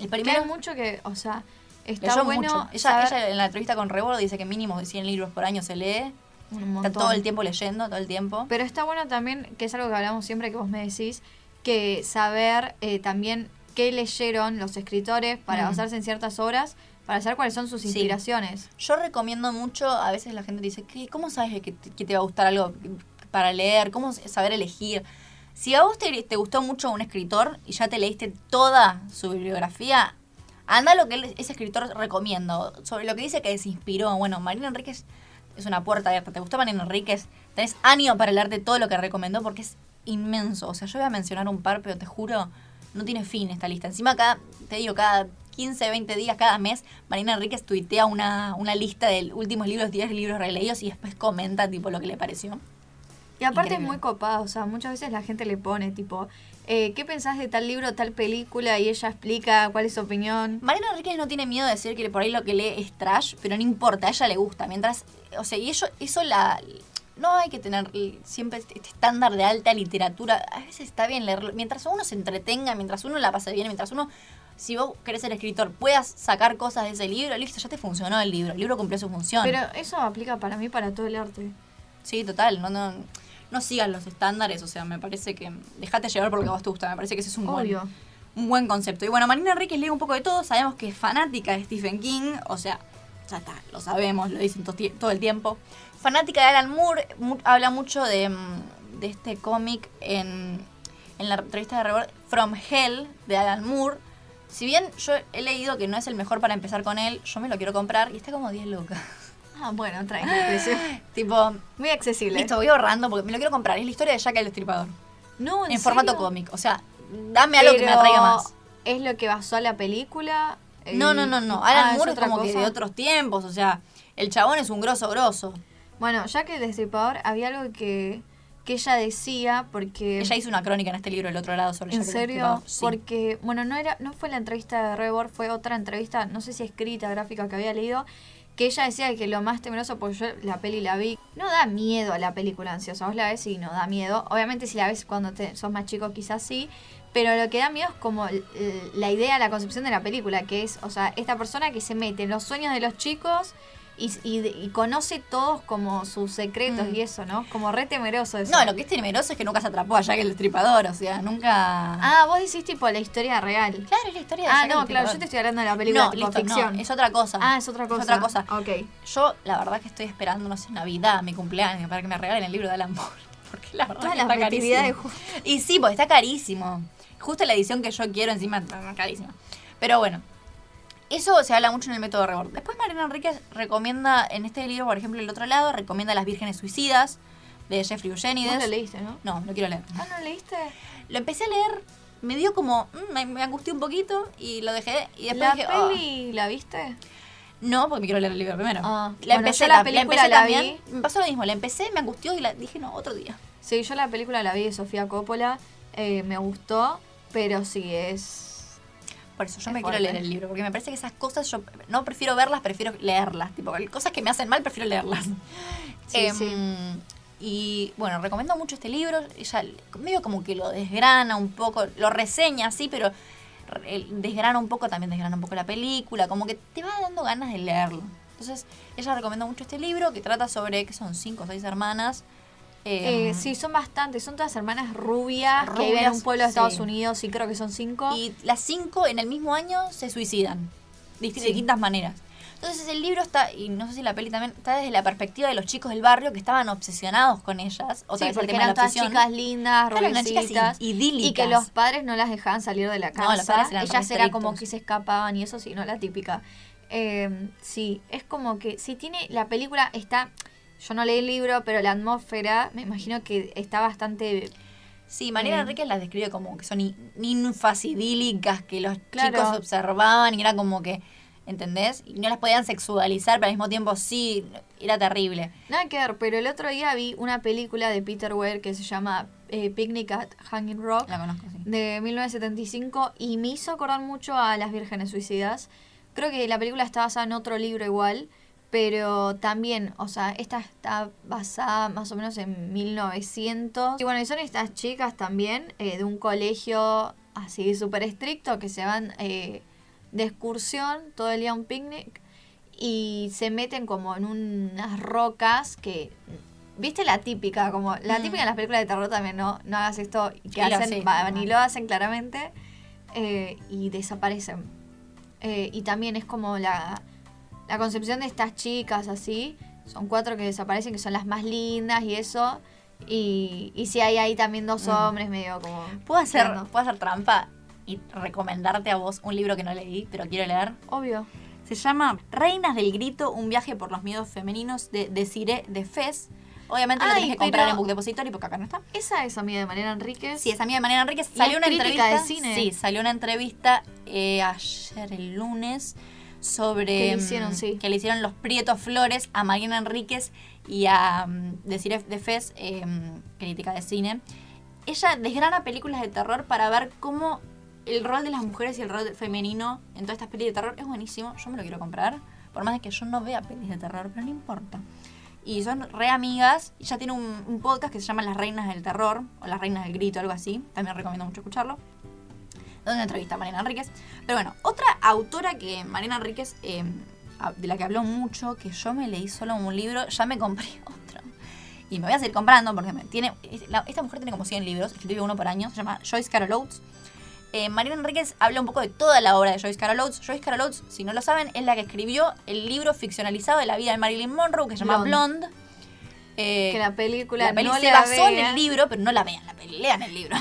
El Primero mucho que, o sea, está leyó bueno mucho. Ella, saber- ella en la entrevista con Rebord dice que mínimo de 100 libros por año se lee. un Está todo el tiempo leyendo, todo el tiempo. Pero está bueno también, que es algo que hablamos siempre que vos me decís, que saber eh, también qué leyeron los escritores para Mm. basarse en ciertas obras, para saber cuáles son sus Sí. inspiraciones. Yo recomiendo mucho, a veces la gente dice, ¿qué, ¿cómo sabes que te, que te va a gustar algo para leer? ¿Cómo saber elegir? Si a vos te, te gustó mucho un escritor y ya te leíste toda su bibliografía, anda a lo que ese escritor recomienda, sobre lo que dice que se inspiró. Bueno, Marina Enríquez es una puerta abierta. ¿Te gustó Marina Enríquez? Tenés ánimo para leerte todo lo que recomendó porque es inmenso. O sea, yo voy a mencionar un par, pero te juro, no tiene fin esta lista. Encima, cada, te digo, cada 15, 20 días, cada mes, Marina Enríquez tuitea una, una lista de últimos libros, 10 libros releídos y después comenta tipo lo que le pareció. Y aparte Increíble. es muy copada, o sea, muchas veces la gente le pone tipo, eh, ¿qué pensás de tal libro, tal película? Y ella explica cuál es su opinión. Marina Enríquez no tiene miedo de decir que por ahí lo que lee es trash, pero no importa, a ella le gusta. Mientras, o sea, y eso, eso la. No hay que tener siempre este este estándar de alta literatura. A veces está bien leerlo. Mientras uno se entretenga, mientras uno la pase bien, mientras uno, si vos querés ser escritor, puedas sacar cosas de ese libro, listo, ya te funcionó el libro. El libro cumplió su función. Pero eso aplica para mí para todo el arte. Sí, total, no, no, no sigas los estándares, o sea, me parece que dejate llevar por lo que a vos te gusta, me parece que ese es un buen, un buen concepto. Y bueno, Marina Enríquez lee un poco de todo, sabemos que es fanática de Stephen King, o sea, ya está, lo sabemos, lo dicen to- todo el tiempo. Fanática de Alan Moore, mu- habla mucho de, mm, de este cómic en, en la entrevista de Rebord, From Hell, de Alan Moore. Si bien yo he leído que no es el mejor para empezar con él, yo me lo quiero comprar y está como 10 lucas. Ah, bueno, trae tipo, Muy accesible. Listo, voy ahorrando porque me lo quiero comprar. Es la historia de Jack el Destripador. No, En, ¿en formato cómic. O sea, dame algo que me atraiga más. ¿Es lo que basó a la película? No, El- no, no, no. Ah, Alan Moore es como que cosa. de otros tiempos. O sea, el chabón es un grosso grosso. Bueno, que el destripador había algo que, que ella decía, porque... Ella hizo una crónica en este libro, El otro lado, sobre ¿En serio? Sí. Porque, bueno, no era no fue la entrevista de Rebord, fue otra entrevista, no sé si escrita, gráfica que había leído, que ella decía que lo más temeroso, porque yo la peli la vi, no da miedo a la película ansiosa, vos la ves y no da miedo. Obviamente si la ves cuando te, sos más chico quizás sí, pero lo que da miedo es como la idea, la concepción de la película, que es, o sea, esta persona que se mete en los sueños de los chicos y, y, y conoce todos como sus secretos Mm. y eso, ¿no? Como re temeroso eso. No, lo que es temeroso es que nunca se atrapó a Jack el Destripador. O sea, nunca. Ah, vos decís tipo la historia real. claro, es la historia de Ah, Jack el no, claro, yo te estoy hablando de la película No, tipo listo, ficción. no, es otra cosa. Ah, es otra cosa. Es otra cosa. Ok. Yo, la verdad, que estoy esperando, no sé, Navidad, mi cumpleaños, para que me regalen el libro de Alan Moore. porque la verdad Todas que las está carísimo. Y sí, pues está carísimo. Justo la edición que yo quiero encima carísima. Pero bueno, eso se habla mucho en el método Rebord. Después Mariana Enríquez recomienda, en este libro, por ejemplo, el otro lado, recomienda Las Vírgenes Suicidas, de Jeffrey Eugenides. Vos lo leíste, ¿no? No, lo quiero leer. Ah, ¿no lo leíste? Lo empecé a leer, me dio como, mm, me, me angustió un poquito y lo dejé. Y después ¿La dije, "Oh". peli la viste? no, porque me quiero leer el libro primero. Ah, la bueno, empecé, la película empecé la también. vi. Me pasó lo mismo, la empecé, me angustió y la dije, no, otro día. Sí, yo la película la vi de Sofía Coppola, eh, me gustó, pero sí es... Por eso yo Es me fuerte. quiero leer el libro, porque me parece que esas cosas yo no prefiero verlas, prefiero leerlas. Tipo, cosas que me hacen mal, prefiero leerlas. Sí, sí. Y bueno, recomiendo mucho este libro. Ella medio como que lo desgrana un poco, lo reseña, sí, pero desgrana un poco, también desgrana un poco la película, como que te va dando ganas de leerlo. Entonces, ella recomienda mucho este libro que trata sobre, que son cinco o seis hermanas. Eh, em, sí, son bastantes, son todas hermanas rubias, que viven en Rubias, un pueblo de Estados sí. Unidos y creo que son cinco. Y las cinco en el mismo año se suicidan. De Sí. distintas maneras. Entonces el libro está, y no sé si la peli también, está desde la perspectiva de los chicos del barrio que estaban obsesionados con ellas. Otra sí, vez el porque eran todas chicas lindas, eran rubiecitas. idílicas. Y que los padres no las dejaban salir de la No, casa. los padres eran Ellas re era como que se escapaban y eso sí, no la típica. Eh, sí, es como que si tiene la película está yo no leí el libro, pero la atmósfera me imagino que está bastante Sí, Mariana. Enríquez las describe como que son ni- ninfas idílicas que los Claro. chicos observaban y era como que, ¿entendés? Y no las podían sexualizar, pero al mismo tiempo sí, era terrible. Nada que ver, pero el otro día vi una película de Peter Weir que se llama eh, Picnic at Hanging Rock La conozco, sí. de 1975 y me hizo acordar mucho a Las Vírgenes Suicidas. Creo que la película está basada en otro libro igual, pero también, o sea, esta está basada más o menos en 1900. Y bueno, y son estas chicas también eh, de un colegio así súper estricto que se van eh, de excursión todo el día a un picnic y se meten como en unas rocas que... ¿Viste la típica? Como la Mm. típica en las películas de terror también, no, no hagas esto y que Sí, lo hacen, sé. va- ni lo hacen claramente eh, y desaparecen. Y también es como la, la concepción de estas chicas así. Son cuatro que desaparecen, que son las más lindas y eso. Y, y si hay ahí también dos Mm. hombres medio como... ¿Puedo hacer. ¿Puedo hacer trampa y recomendarte a vos un libro que no leí, pero quiero leer? Obvio. Se llama Reinas del Grito, un viaje por los miedos femeninos de Desiree de Fez. Obviamente lo Ay, tenés que comprar en Book Depository porque acá no está. Esa es amiga de Mariana Enríquez. Sí, es amiga de Mariana Enríquez. Salió una entrevista. de cine. Sí, salió una entrevista eh, ayer, el lunes, sobre. Que le mm, hicieron, sí. Que le hicieron los Prietos Flores a Mariana Enríquez y a um, Desiree de Fez, eh, crítica de cine. Ella desgrana películas de terror para ver cómo el rol de las mujeres y el rol femenino en todas estas pelis de terror es buenísimo. Yo me lo quiero comprar. Por más de que yo no vea pelis de terror, pero no importa. Y son re amigas. Ya tiene un, un podcast que se llama Las Reinas del Terror, o Las Reinas del Grito, algo así. También recomiendo mucho escucharlo. Donde entrevista a Mariana Enríquez. Pero bueno, otra autora que Mariana Enríquez, eh, de la que habló mucho, que yo me leí solo un libro, ya me compré otro. Y me voy a seguir comprando porque me tiene. esta mujer tiene como 100 libros, escribe uno por año, se llama Joyce Carol Oates. Eh, Mariana Enríquez habla un poco de toda la obra de Joyce Carol Oates. Joyce Carol Oates, si no lo saben, es la que escribió el libro ficcionalizado de la vida de Marilyn Monroe, que se llama Blonde. Blonde. Eh, que la película la no se la basó en el libro, pero no la vean la peli, lean el libro.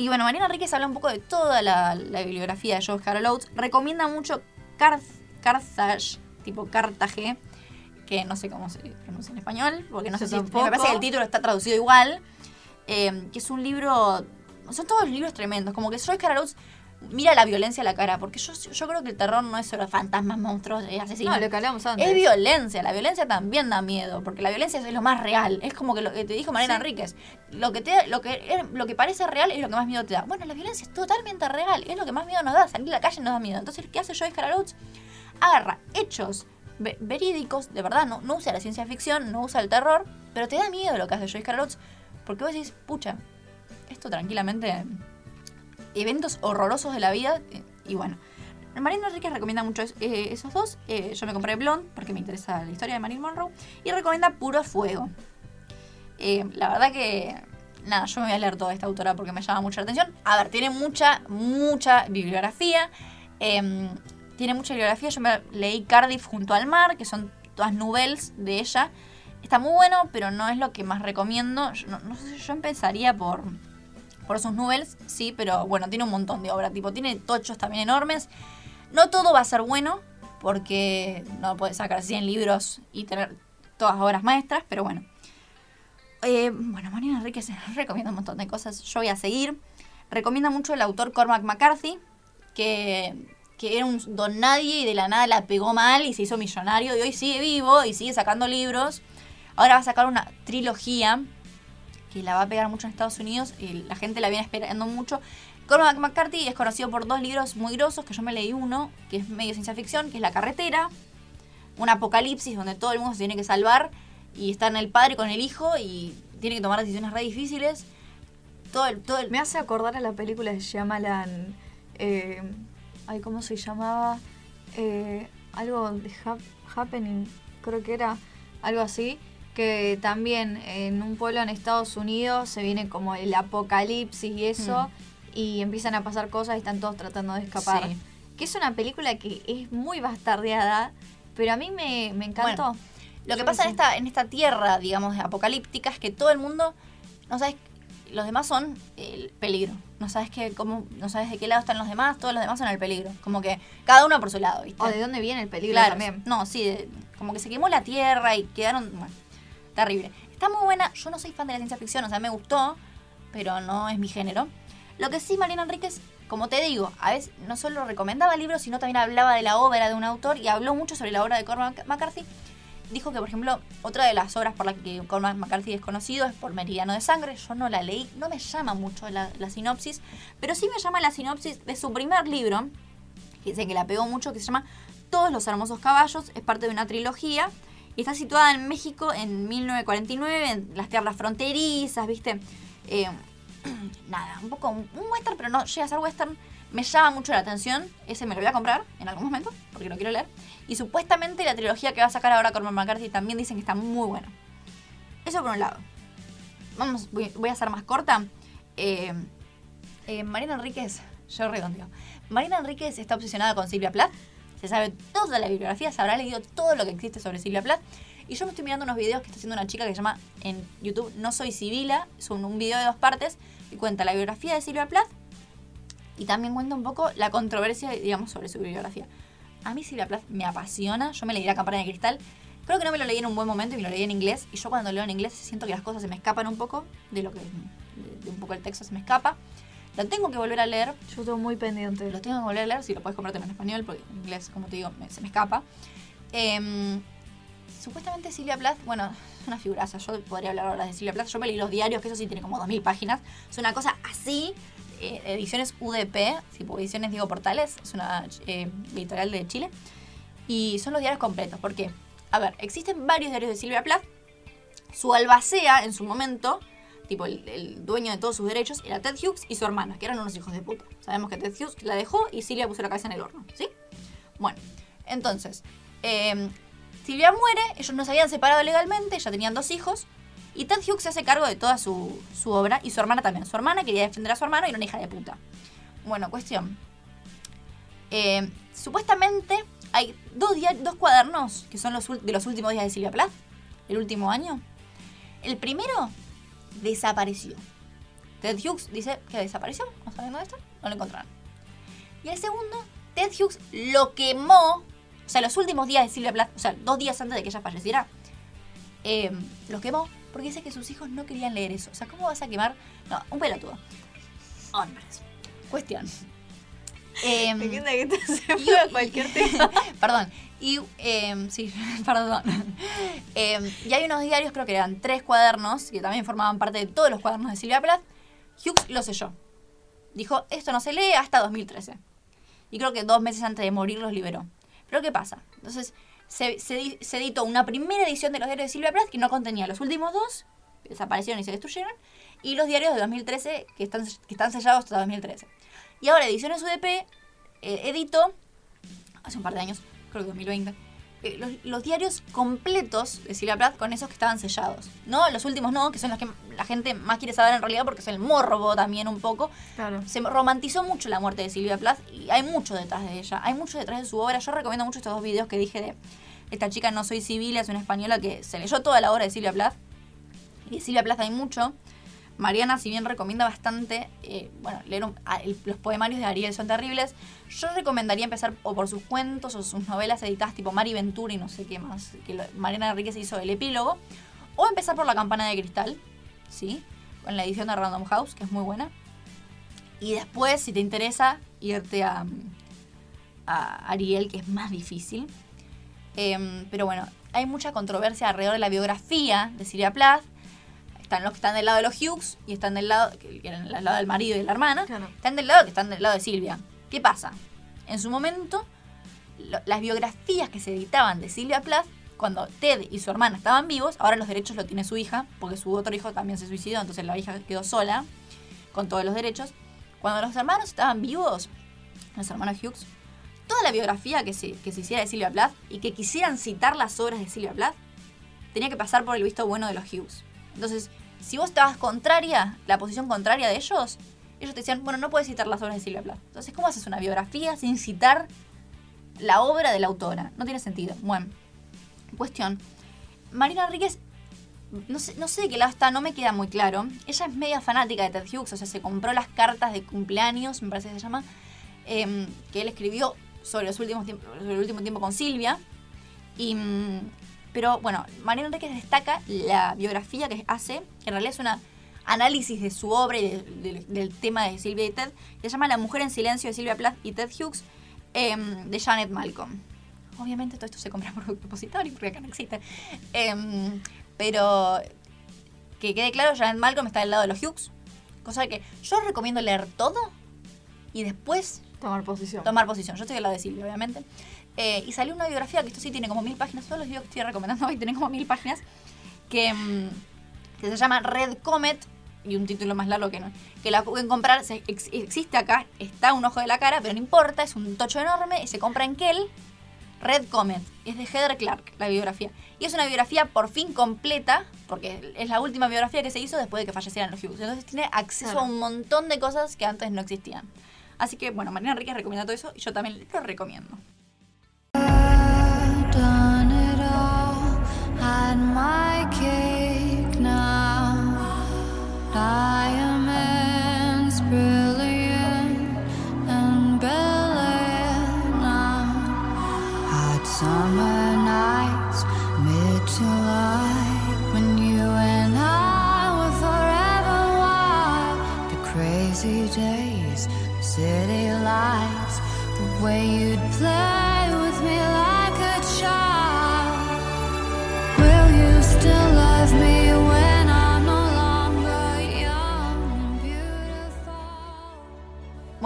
Y bueno, Mariana Enríquez habla un poco de toda la, la bibliografía de George Carol Oates. Recomienda mucho Carth- Carthage, tipo Cartaje, que no sé cómo se pronuncia en español, porque no Yo sé si. tampoco. Me parece que el título está traducido igual. eh, que es un libro. Son todos libros tremendos. Como que George Carol Oates mira la violencia a la cara, porque yo, yo creo que el terror no es solo fantasmas, monstruos y asesinos. No, lo que hablamos antes. Es violencia, la violencia también da miedo, porque la violencia es lo más real. Es como que lo que te dijo Mariana Sí. Enríquez. Lo que, te, lo, que, lo que parece real es lo que más miedo te da. Bueno, la violencia es totalmente real, es lo que más miedo nos da. Salir a la calle nos da miedo. Entonces, ¿qué hace Joyce Carol Oates? Agarra hechos ve- verídicos, de verdad, no, no usa la ciencia ficción, no usa el terror, pero te da miedo lo que hace Joyce Carol Oates, porque vos decís, pucha, esto tranquilamente, eventos horrorosos de la vida, eh, y bueno. Mariana Enríquez recomienda mucho eh, esos dos. Eh, yo me compré Blonde porque me interesa la historia de Marilyn Monroe. Y recomienda Puro Fuego. La verdad que. Nada, yo me voy a leer toda esta autora porque me llama mucho la atención. A ver, tiene mucha, mucha bibliografía. Eh, tiene mucha bibliografía. Yo me leí Cardiff junto al mar, que son todas novelas de ella. Está muy bueno, pero no es lo que más recomiendo. No, no sé, yo empezaría por sus novels, sí, pero bueno, tiene un montón de obra. Tipo, tiene tochos también enormes. No todo va a ser bueno, porque no puedes sacar 100 libros y tener todas obras maestras, pero bueno. Eh, bueno, Marina Enríquez recomienda un montón de cosas. Yo voy a seguir. Recomienda mucho el autor Cormac McCarthy, que, que era un don nadie y de la nada la pegó mal y se hizo millonario y hoy sigue vivo y sigue sacando libros. Ahora va a sacar una trilogía que la va a pegar mucho en Estados Unidos y la gente la viene esperando mucho. Cormac McCarthy es conocido por dos libros muy grosos, que yo me leí uno, que es medio ciencia ficción, que es La carretera, un apocalipsis donde todo el mundo se tiene que salvar y están el padre con el hijo y tiene que tomar decisiones re difíciles. Todo el, todo el, Me hace acordar a la película de Shyamalan. Eh, ay, ¿cómo se llamaba? Eh, algo de hap- Happening, creo que era algo así. Que también en un pueblo en Estados Unidos se viene como el apocalipsis y eso. Y empiezan a pasar cosas y están todos tratando de escapar. Sí. Que es una película que es muy bastardeada. Pero a mí me, me encantó. Bueno, Lo que pasa en esta, en esta tierra, digamos, apocalíptica es que todo el mundo, no sabes, los demás son el peligro. No sabes que, cómo, no sabes de qué lado están los demás, todos los demás son el peligro. Como que cada uno por su lado, ¿viste? O de dónde viene el peligro Claro, también. No, sí, de- como que se quemó la tierra y quedaron. Bueno, terrible. Está muy buena. Yo no soy fan de la ciencia ficción, o sea, me gustó, pero no es mi género. Lo que sí, Mariana Enríquez, como te digo, a veces no solo recomendaba libros, sino también hablaba de la obra de un autor y habló mucho sobre la obra de Cormac McCarthy. Dijo que, por ejemplo, otra de las obras por las que Cormac McCarthy es conocido es por Meridiano de Sangre. Yo no la leí, no me llama mucho la, la sinopsis, pero sí me llama la sinopsis de su primer libro, que dice que la pegó mucho, que se llama Todos los hermosos caballos, es parte de una trilogía está situada en México en 1949, en las tierras fronterizas, ¿viste? Eh, nada, un poco un western, pero no llega a ser western. Me llama mucho la atención, ese me lo voy a comprar en algún momento, porque lo quiero leer. Y supuestamente la trilogía que va a sacar ahora Cormac McCarthy también dicen que está muy buena. Eso por un lado. Vamos, voy, a ser más corta. Eh, eh, Marina Enríquez, yo redondeo. Marina Enríquez está obsesionada con Silvia Plath. Se sabe toda la bibliografía, se habrá leído todo lo que existe sobre Silvia Plath. Y yo me estoy mirando unos videos que está haciendo una chica que se llama en YouTube No Soy Sibila. Es un, un video de dos partes y cuenta la biografía de Silvia Plath y también cuenta un poco la controversia, digamos, sobre su bibliografía. A mí Silvia Plath me apasiona. Yo me leí La campana de cristal. Creo que no me lo leí en un buen momento y me lo leí en inglés. Y yo cuando leo en inglés siento que las cosas se me escapan un poco de lo que. de, un poco el texto se me escapa. Lo tengo que volver a leer. Yo estoy muy pendiente. Lo tengo que volver a leer. Si lo puedes comprarte en español, porque en inglés, como te digo, me- se me escapa. Em, supuestamente Silvia Plath, bueno, es una figuraza. Yo podría hablar ahora de Silvia Plath. Yo me leí los diarios, que eso sí tiene como 2.000 páginas. Es una cosa así. eh, ediciones UDP, tipo ediciones Diego Portales. Es una eh, editorial de Chile. Y son los diarios completos. ¿Por qué? A ver, existen varios diarios de Silvia Plath. Su albacea en su momento, tipo el, dueño de todos sus derechos, era Ted Hughes y su hermana, que eran unos hijos de puta. Sabemos que Ted Hughes la dejó y Silvia puso la cabeza en el horno, ¿sí? Bueno, entonces, eh, Silvia muere, ellos no se habían separado legalmente, ya tenían dos hijos, y Ted Hughes se hace cargo de toda su, obra, y su hermana también. Su hermana quería defender a su hermano y era una hija de puta. Bueno, cuestión. Eh, supuestamente hay dos, dos cuadernos que son de los últimos días de Silvia Plath, el último año. El primero desapareció. Ted Hughes dice que desapareció, no saben dónde está, no lo encontraron. Y el segundo, Ted Hughes lo quemó, o sea, los últimos días de Silvia Plath, o sea, dos días antes de que ella falleciera, eh, los quemó porque dice que sus hijos no querían leer eso. O sea, ¿cómo vas a quemar? No, un pelotudo. Hombres. Cuestión. Me encanta que se y- cualquier tema. Perdón. Y, em, sí, perdón. Em, y hay unos diarios, creo que eran tres cuadernos, que también formaban parte de todos los cuadernos de Silvia Plath. Hughes lo selló. Dijo, esto no se lee hasta 2013. Y creo que dos meses antes de morir los liberó. Pero ¿qué pasa? Entonces, se, se se editó una primera edición de los diarios de Silvia Plath que no contenía los últimos dos, que desaparecieron y se destruyeron, y los diarios de 2013 que están, que están sellados hasta 2013. Y ahora Ediciones UDP eh, editó, hace un par de años, creo que 2020, eh, los, los diarios completos de Silvia Plath con esos que estaban sellados. No, los últimos no, que son los que la gente más quiere saber en realidad porque es el morbo también un poco. Claro. Se romantizó mucho la muerte de Silvia Plath y hay mucho detrás de ella, hay mucho detrás de su obra. Yo recomiendo mucho estos dos videos que dije de, Esta chica No Soy Civil es una española que se leyó toda la obra de Silvia Plath. Y de Silvia Plath hay mucho. Mariana, si bien recomienda bastante, eh, bueno, leer los poemarios de Ariel son terribles, yo recomendaría empezar o por sus cuentos o sus novelas editadas tipo Mari Ventura y no sé qué más, que lo- Mariana Enríquez hizo el epílogo, o empezar por La Campana de Cristal, ¿sí? Con la edición de Random House, que es muy buena. Y después, si te interesa, irte a, a Ariel, que es más difícil. Em, pero bueno, hay mucha controversia alrededor de la biografía de Silvia Plath. Están los que están del lado de los Hughes y están del lado, que eran del lado del marido y de la hermana. Claro. Están del lado que están del lado de Silvia. ¿Qué pasa? En su momento, lo- las biografías que se editaban de Silvia Plath, cuando Ted y su hermana estaban vivos, ahora los derechos lo tiene su hija, porque su otro hijo también se suicidó, entonces la hija quedó sola con todos los derechos. Cuando los hermanos estaban vivos, los hermanos Hughes, toda la biografía que se, que se hiciera de Silvia Plath y que quisieran citar las obras de Silvia Plath, tenía que pasar por el visto bueno de los Hughes. Entonces, si vos estabas contraria, la posición contraria de ellos, ellos te decían, bueno, no puedes citar las obras de Silvia Plath. Entonces, ¿cómo haces una biografía sin citar la obra de la autora? No tiene sentido. Bueno, cuestión. Marina Enríquez, no sé, no sé de qué lado está, no me queda muy claro. Ella es media fanática de Ted Hughes, o sea, se compró las cartas de cumpleaños, me parece que se llama, em, que él escribió sobre, los últimos sobre el último tiempo con Silvia. Y, mm, pero bueno, Mariana Enríquez destaca la biografía que hace, que en realidad es una análisis de su obra y de- de- del tema de Silvia y Ted, que se llama La mujer en silencio de Silvia Plath y Ted Hughes, em, de Janet Malcolm. Obviamente todo esto se compra por depositorio porque acá no existe. Em, pero que quede claro, Janet Malcolm está del lado de los Hughes. Cosa que yo recomiendo leer todo y después Tomar posición. tomar posición. Yo estoy del lado de Silvia, obviamente. Eh, y salió una biografía, que esto sí tiene como mil páginas, todos los videos que estoy recomendando hoy tienen como mil páginas, que, mm, que se llama Red Comet, y un título más largo que no, que la pueden comprar, se- ex- existe acá, está un ojo de la cara, pero no importa, es un tocho enorme, y se compra en Kell, Red Comet, es de Heather Clark, la biografía. Y es una biografía por fin completa, porque es la última biografía que se hizo después de que fallecieran los Hughes. Entonces tiene acceso Claro. a un montón de cosas que antes no existían. Así que, bueno, Mariana Enríquez recomienda todo eso y yo también lo recomiendo. Had my cake now. I am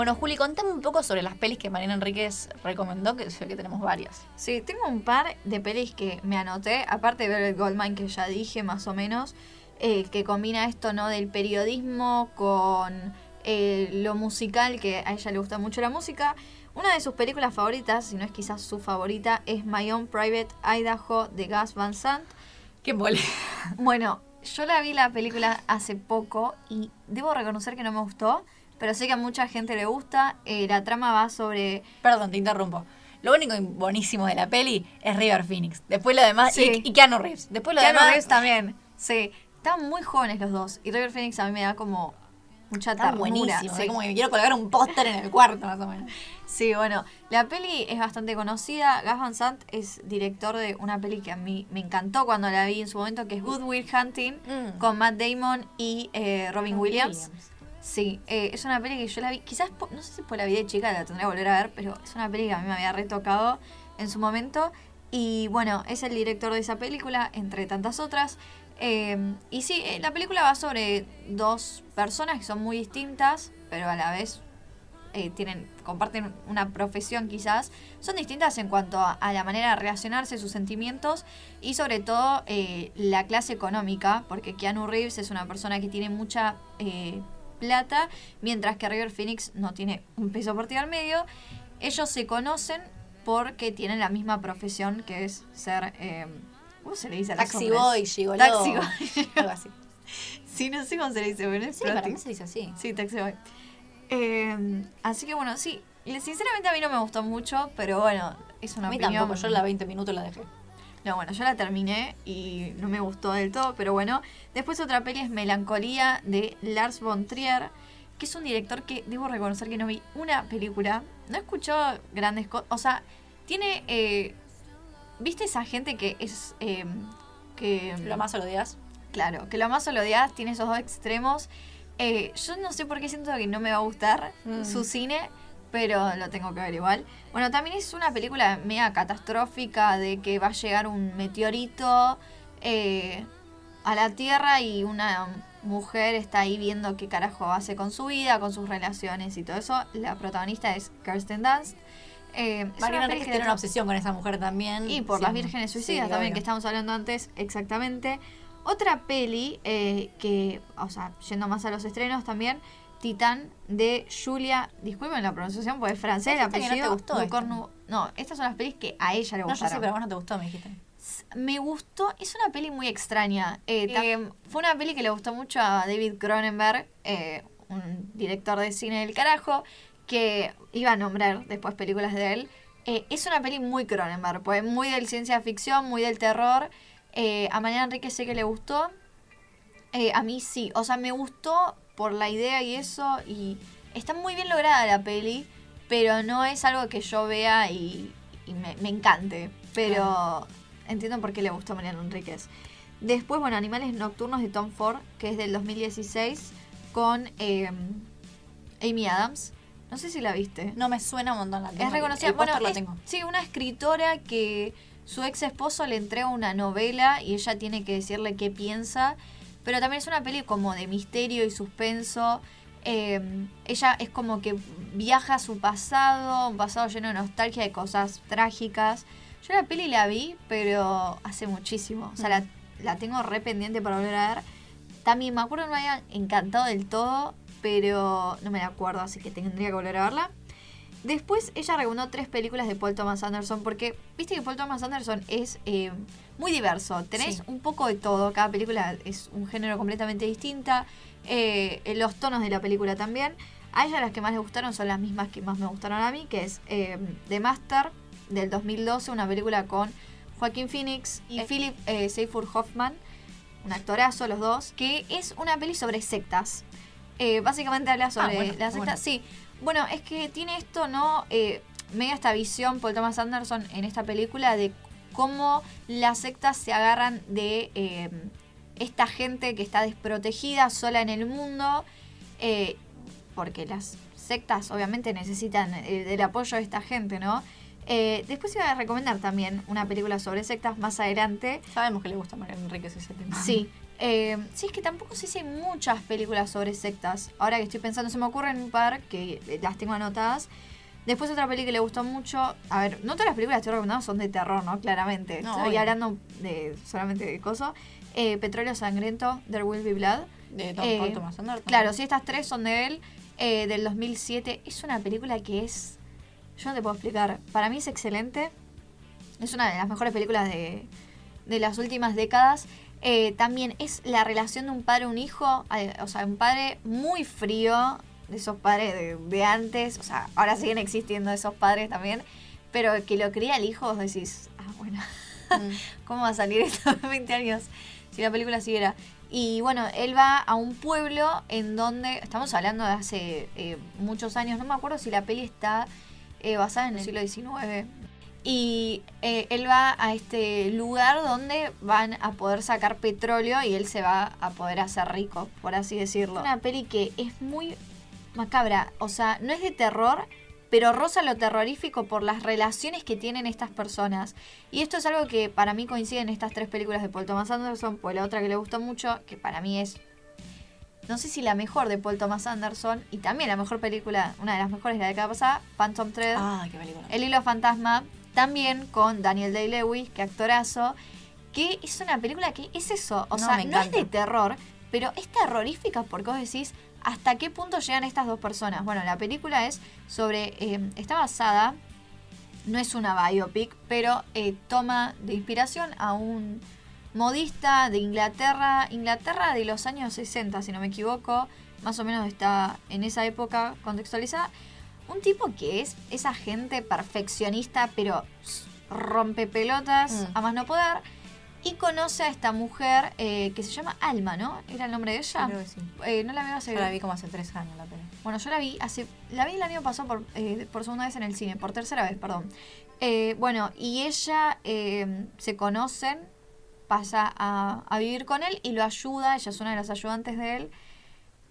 Bueno, Juli, contame un poco sobre las pelis que Mariana Enríquez recomendó, que sé que tenemos varias. Sí, tengo un par de pelis que me anoté, aparte de ver el Goldmine que ya dije más o menos, eh, que combina esto no del periodismo con eh, lo musical, que a ella le gusta mucho la música. Una de sus películas favoritas, si no es quizás su favorita, es My Own Private Idaho de Gus Van Sant. Qué mole. Bueno, yo la vi la película hace poco y debo reconocer que no me gustó, pero sé que a mucha gente le gusta. Eh, la trama va sobre Perdón, te interrumpo. Lo único buenísimo de la peli es River Phoenix. Después lo demás. Sí. Y, y Keanu Reeves. Después lo Keanu demás. Reeves también, sí. Están muy jóvenes los dos. Y River Phoenix a mí me da como mucha Está ternura. buenísimo. sí. Es como que me quiero colgar un póster en el cuarto, más o menos. Sí, bueno, la peli es bastante conocida. Gus Van Sant es director de una peli que a mí me encantó cuando la vi en su momento, que es Good Will Hunting, Mm. con Matt Damon y eh, Robin Williams. Sí, eh, es una peli que yo la vi, quizás, no sé si por la vida de chica la tendré que volver a ver, pero es una peli que a mí me había retocado en su momento. Y bueno, es el director de esa película, entre tantas otras. Eh, y sí, eh, la película va sobre dos personas que son muy distintas, pero a la vez eh, tienen, comparten una profesión quizás. Son distintas en cuanto a, a la manera de relacionarse, sus sentimientos y sobre todo eh, la clase económica, porque Keanu Reeves es una persona que tiene mucha plata, mientras que River Phoenix no tiene un peso por ti al medio. Ellos se conocen porque tienen la misma profesión que es ser... eh, ¿Cómo se le dice a los Taxi hombres? Boy, gigoló. Taxi Boy. Algo así. Sí, no sé cómo se le dice, pero es Sí, para mí se dice así. Sí, Taxi Boy. Eh, así que bueno, sí. Sinceramente a mí no me gustó mucho, pero bueno, es una a mí opinión. tampoco, yo la 20 minutos la dejé. No, bueno, yo la terminé y no me gustó del todo, pero bueno. Después otra peli es Melancolía de Lars von Trier, que es un director que debo reconocer que no vi una película. No he escuchado grandes cosas. O sea, tiene... eh, ¿Viste esa gente que es... eh, que Lo más o lo odias. Claro, que lo más o lo odias, tiene esos dos extremos. Eh, yo no sé por qué siento que no me va a gustar Mm. su cine, pero lo tengo que ver igual. Bueno, también es una película mega catastrófica de que va a llegar un meteorito eh, a la Tierra y una mujer está ahí viendo qué carajo hace con su vida, con sus relaciones y todo eso. La protagonista es Kirsten Dunst. Eh, Mariana Enríquez que tiene una obsesión con esa mujer también. y por Sí, las vírgenes sí, suicidas también, obvio. que estamos hablando antes, exactamente. Otra peli eh, que, o sea, yendo más a los estrenos también, Titán de Julia, disculpen la pronunciación porque es francés, el no apellido. gustó Ducornu- No, estas son las pelis que a ella le No, yo gustaron. sé, pero vos no te gustó, me dijiste. Me gustó, es una peli muy extraña. Eh, tam- fue una peli que le gustó mucho a David Cronenberg, eh, un director de cine del carajo, que iba a nombrar después películas de él. Eh, es una peli muy Cronenberg, pues muy del ciencia ficción, muy del terror. Eh, a Mariana Enrique sé que le gustó. Eh, a mí sí, o sea, me gustó por la idea y eso. Y está muy bien lograda la peli, pero no es algo que yo vea y, y me, me encante. Pero entiendo por qué le gustó a Mariana Enríquez. Después, bueno, Animales Nocturnos de Tom Ford, que es del 2016, con eh, Amy Adams. No sé si la viste. No me suena un montón la tengo. Es reconocida. El Bueno, póster lo es- tengo. sí, una escritora que su ex esposo le entrega una novela y ella tiene que decirle qué piensa. Pero también es una peli como de misterio y suspenso. Eh, ella es como que viaja a su pasado, un pasado lleno de nostalgia, de cosas trágicas. Yo la peli la vi, pero hace muchísimo. O sea, la, la tengo re pendiente para volver a ver. También me acuerdo que no me había encantado del todo, pero no me acuerdo, así que tendría que volver a verla. Después ella reunió tres películas de Paul Thomas Anderson, porque viste que Paul Thomas Anderson es eh, muy diverso. Tenés Sí. un poco de todo, cada película es un género completamente distinta. eh, los tonos de la película también. A ella las que más le gustaron son las mismas que más me gustaron a mí, que es eh, The Master del 2012, una película con Joaquín Phoenix y Eh. Philip eh, Seymour Hoffman, un actorazo los dos, que es una peli sobre sectas. Eh, básicamente habla sobre bueno, las bueno. sectas. Sí, bueno, es que tiene esto, ¿no? Eh, esta visión, Paul Thomas Anderson, en esta película de cómo las sectas se agarran de eh, esta gente que está desprotegida, sola en el mundo, eh, porque las sectas obviamente necesitan eh, del apoyo de esta gente, ¿no? Eh, después iba a recomendar también una película sobre sectas más adelante. Sabemos que le gusta a Mariana Enríquez ese tema. Sí. Eh, sí, es que tampoco sé si hay muchas películas sobre sectas. Ahora que estoy pensando, se me ocurren un par que eh, las tengo anotadas. Después otra peli que le gustó mucho. A ver, no todas las películas que estoy recomendando son de terror, ¿no? Claramente. No, Estoy obvio. hablando de solamente de coso. Eh, Petróleo Sangriento, There Will Be Blood. De Tom Eh, Paul Thomas Anderson. Claro, sí, estas tres son de él, eh, del 2007. Es una película que es. Yo no te puedo explicar. Para mí es excelente. Es una de las mejores películas de, de las últimas décadas. Eh, también es la relación de un padre y un hijo. eh, o sea, un padre muy frío. De esos padres de, de antes. O sea, ahora siguen existiendo esos padres también. Pero que lo cría el hijo, vos decís, ah, bueno. Mm. ¿Cómo va a salir esto en 20 años si la película siguiera? Y bueno, él va a un pueblo en donde, estamos hablando de hace eh, muchos años, no me acuerdo si la peli está eh, basada en el siglo XIX. Y eh, él va a este lugar donde van a poder sacar petróleo y él se va a poder hacer rico, por así decirlo. Una peli que es muy macabra, o sea, no es de terror, pero roza lo terrorífico por las relaciones que tienen estas personas. Y esto es algo que para mí coincide en estas tres películas de Paul Thomas Anderson, pues la otra que le gustó mucho, que para mí es, no sé si la mejor de Paul Thomas Anderson, y también la mejor película, una de las mejores de la década pasada, Phantom Thread. Ah, qué película. El hilo fantasma, también con Daniel Day-Lewis, que actorazo, que es una película que es eso, o No, sea, no es de terror, pero es terrorífica porque vos decís hasta qué punto llegan estas dos personas. Bueno, la película es sobre, eh, está basada, no es una biopic, pero eh, toma de inspiración a un modista de Inglaterra, Inglaterra de los años 60, si no me equivoco, más o menos está en esa época contextualizada. Un tipo que es esa gente perfeccionista, pero s- rompepelotas Mm. a más no poder. Y conoce a esta mujer eh, que se llama Alma, ¿no? ¿Era el nombre de ella? Creo que sí. Eh, no la veo hace... Yo la vi como hace tres años la peli. Bueno, yo la vi hace. La vi el año pasado por, eh, por segunda vez en el cine, por tercera vez, perdón. Bueno, y ella se conocen, pasa a, a vivir con él y lo ayuda, ella es una de las ayudantes de él.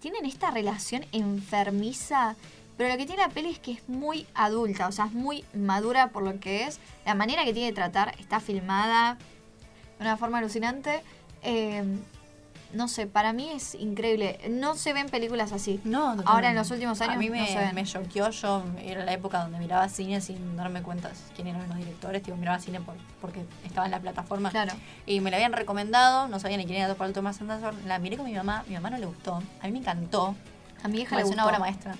Tienen esta relación enfermiza, pero lo que tiene la peli es que es muy adulta, o sea, es muy madura por lo que es. La manera que tiene de tratar está filmada de una forma alucinante. Eh, no sé, para mí es increíble. No se ven películas así. No, Ahora en los últimos años A mí no me, choqueó. Yo era la época donde miraba cine sin darme cuenta quién eran los directores. Tipo, miraba cine por- porque estaba en la plataforma. Claro. Y me la habían recomendado. No sabía ni quién era Paul Thomas Anderson. La miré con mi mamá. Mi mamá no le gustó. A mí me encantó. A mi hija le gustó. una obra maestra.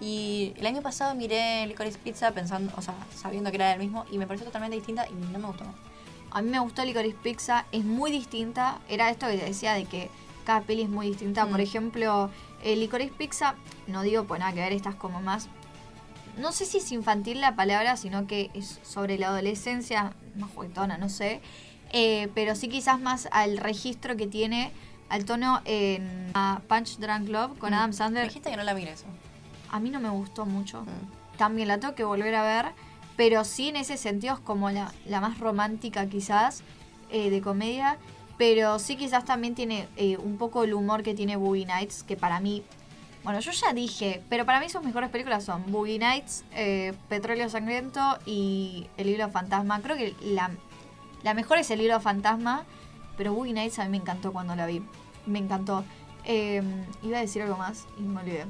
Y el año pasado miré Licorice Pizza pensando, o sea, sabiendo que era el mismo. Y me pareció totalmente distinta y no me gustó. A mí me gustó Licorice Pizza, es muy distinta. Era esto que te decía de que cada peli es muy distinta. Mm. Por ejemplo, eh, Licorice Pizza, no digo pues nada que ver, estas como más. No sé si es infantil la palabra, sino que es sobre la adolescencia, más juguetona, no sé. Eh, pero sí quizás más al registro que tiene, al tono en Punch Drunk Love con Mm. Adam Me Sandler. dijiste que no la mire eso. A mí no me gustó mucho. Mm. también la tengo que volver a ver, pero sí en ese sentido es como la, la más romántica quizás eh, de comedia, pero sí quizás también tiene eh, un poco el humor que tiene Boogie Nights, que para mí, bueno, yo ya dije, pero para mí sus mejores películas son Boogie Nights, eh, Petróleo Sangriento y El Libro Fantasma. Creo que la, la mejor es El Libro Fantasma, pero Boogie Nights a mí me encantó cuando la vi, me encantó. Eh, iba a decir algo más y me olvidé.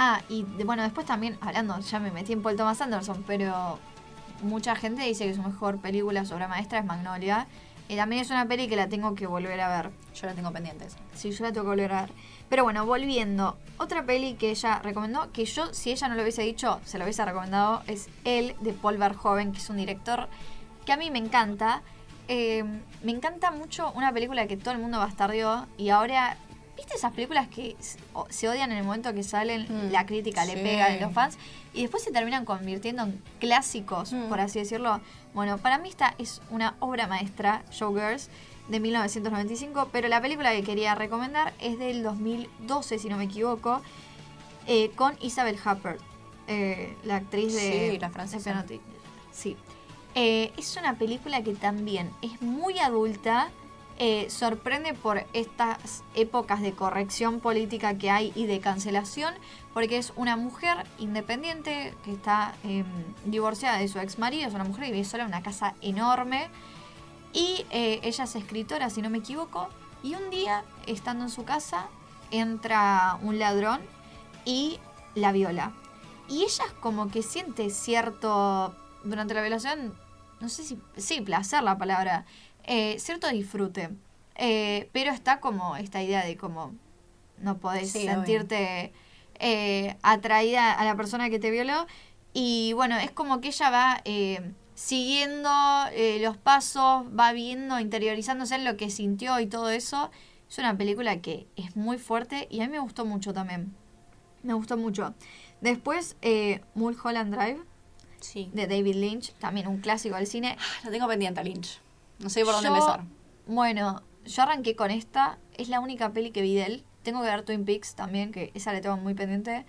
Ah, y bueno, después también, hablando, ya me metí en Paul Thomas Anderson, pero mucha gente dice que su mejor película sobre maestra es Magnolia. Y también es una peli que la tengo que volver a ver. Yo la tengo pendiente esa. Sí, yo la tengo que volver a ver. Pero bueno, volviendo. Otra peli que ella recomendó, que yo, si ella no lo hubiese dicho, se lo hubiese recomendado, es El de Paul Verhoeven, que es un director que a mí me encanta. Eh, me encanta mucho una película que todo el mundo bastardió y ahora... ¿Viste esas películas que se odian en el momento que salen? Mm, la crítica le sí. pega de los fans y después se terminan convirtiendo en clásicos, Mm. por así decirlo. Bueno, para mí esta es una obra maestra, Showgirls, de 1995, pero la película que quería recomendar es del 2012, si no me equivoco, eh, con Isabel Huppert, eh, la actriz de... Sí, la francesa. de Penalty. Sí. Eh, es una película que también es muy adulta, eh, sorprende por estas épocas de corrección política que hay y de cancelación, porque es una mujer independiente que está eh, divorciada de su ex marido, es una mujer que vive sola en una casa enorme y eh, ella es escritora, si no me equivoco, y un día, estando en su casa, entra un ladrón y la viola. Y ella como que siente cierto, durante la violación, no sé si, sí, placer la palabra, eh, cierto disfrute. Eh, pero está como esta idea de como no podés Sí, sentirte eh, atraída a la persona que te violó. Y bueno, es como que ella va eh, siguiendo los pasos, va viendo, interiorizándose en lo que sintió y todo eso. Es una película que es muy fuerte y a mí me gustó mucho también. Me gustó mucho. Después, eh, Mulholland Drive, Sí. de David Lynch, también un clásico del cine. La tengo pendiente a Lynch. No sé por dónde Yo- empezar. Bueno, yo arranqué con esta. Es la única peli que vi de él. Tengo que ver Twin Peaks también, que esa la tengo muy pendiente.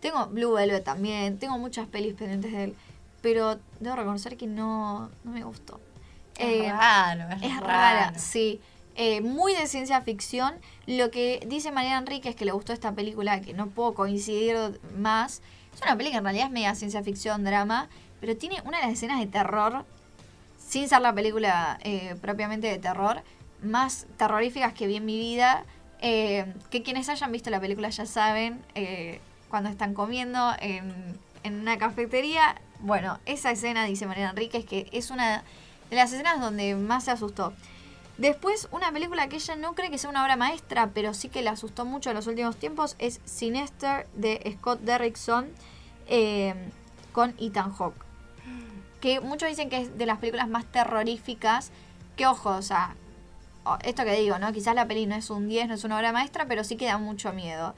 Tengo Blue Velvet también. Tengo muchas pelis pendientes de él. Pero debo reconocer que no, no me gustó. Eh, es raro, es, es raro. rara, sí. Eh, muy de ciencia ficción. Lo que dice Mariana Enrique es que le gustó esta película, que no puedo coincidir más. Es una película que en realidad es media ciencia ficción, drama, pero tiene una de las escenas de terror, sin ser la película eh, propiamente de terror, más terroríficas que vi en mi vida. eh, que quienes hayan visto la película ya saben, eh, cuando están comiendo en, en una cafetería. Bueno, esa escena, dice Mariana Enríquez, que es una de las escenas donde más se asustó. Después, una película que ella no cree que sea una obra maestra, pero sí que le asustó mucho en los últimos tiempos, es Sinister de Scott Derrickson con Ethan Hawke. Que muchos dicen que es de las películas más terroríficas. Que ojo, o sea, esto que digo, ¿no? Quizás la peli no es un 10, no es una obra maestra, pero sí que da mucho miedo.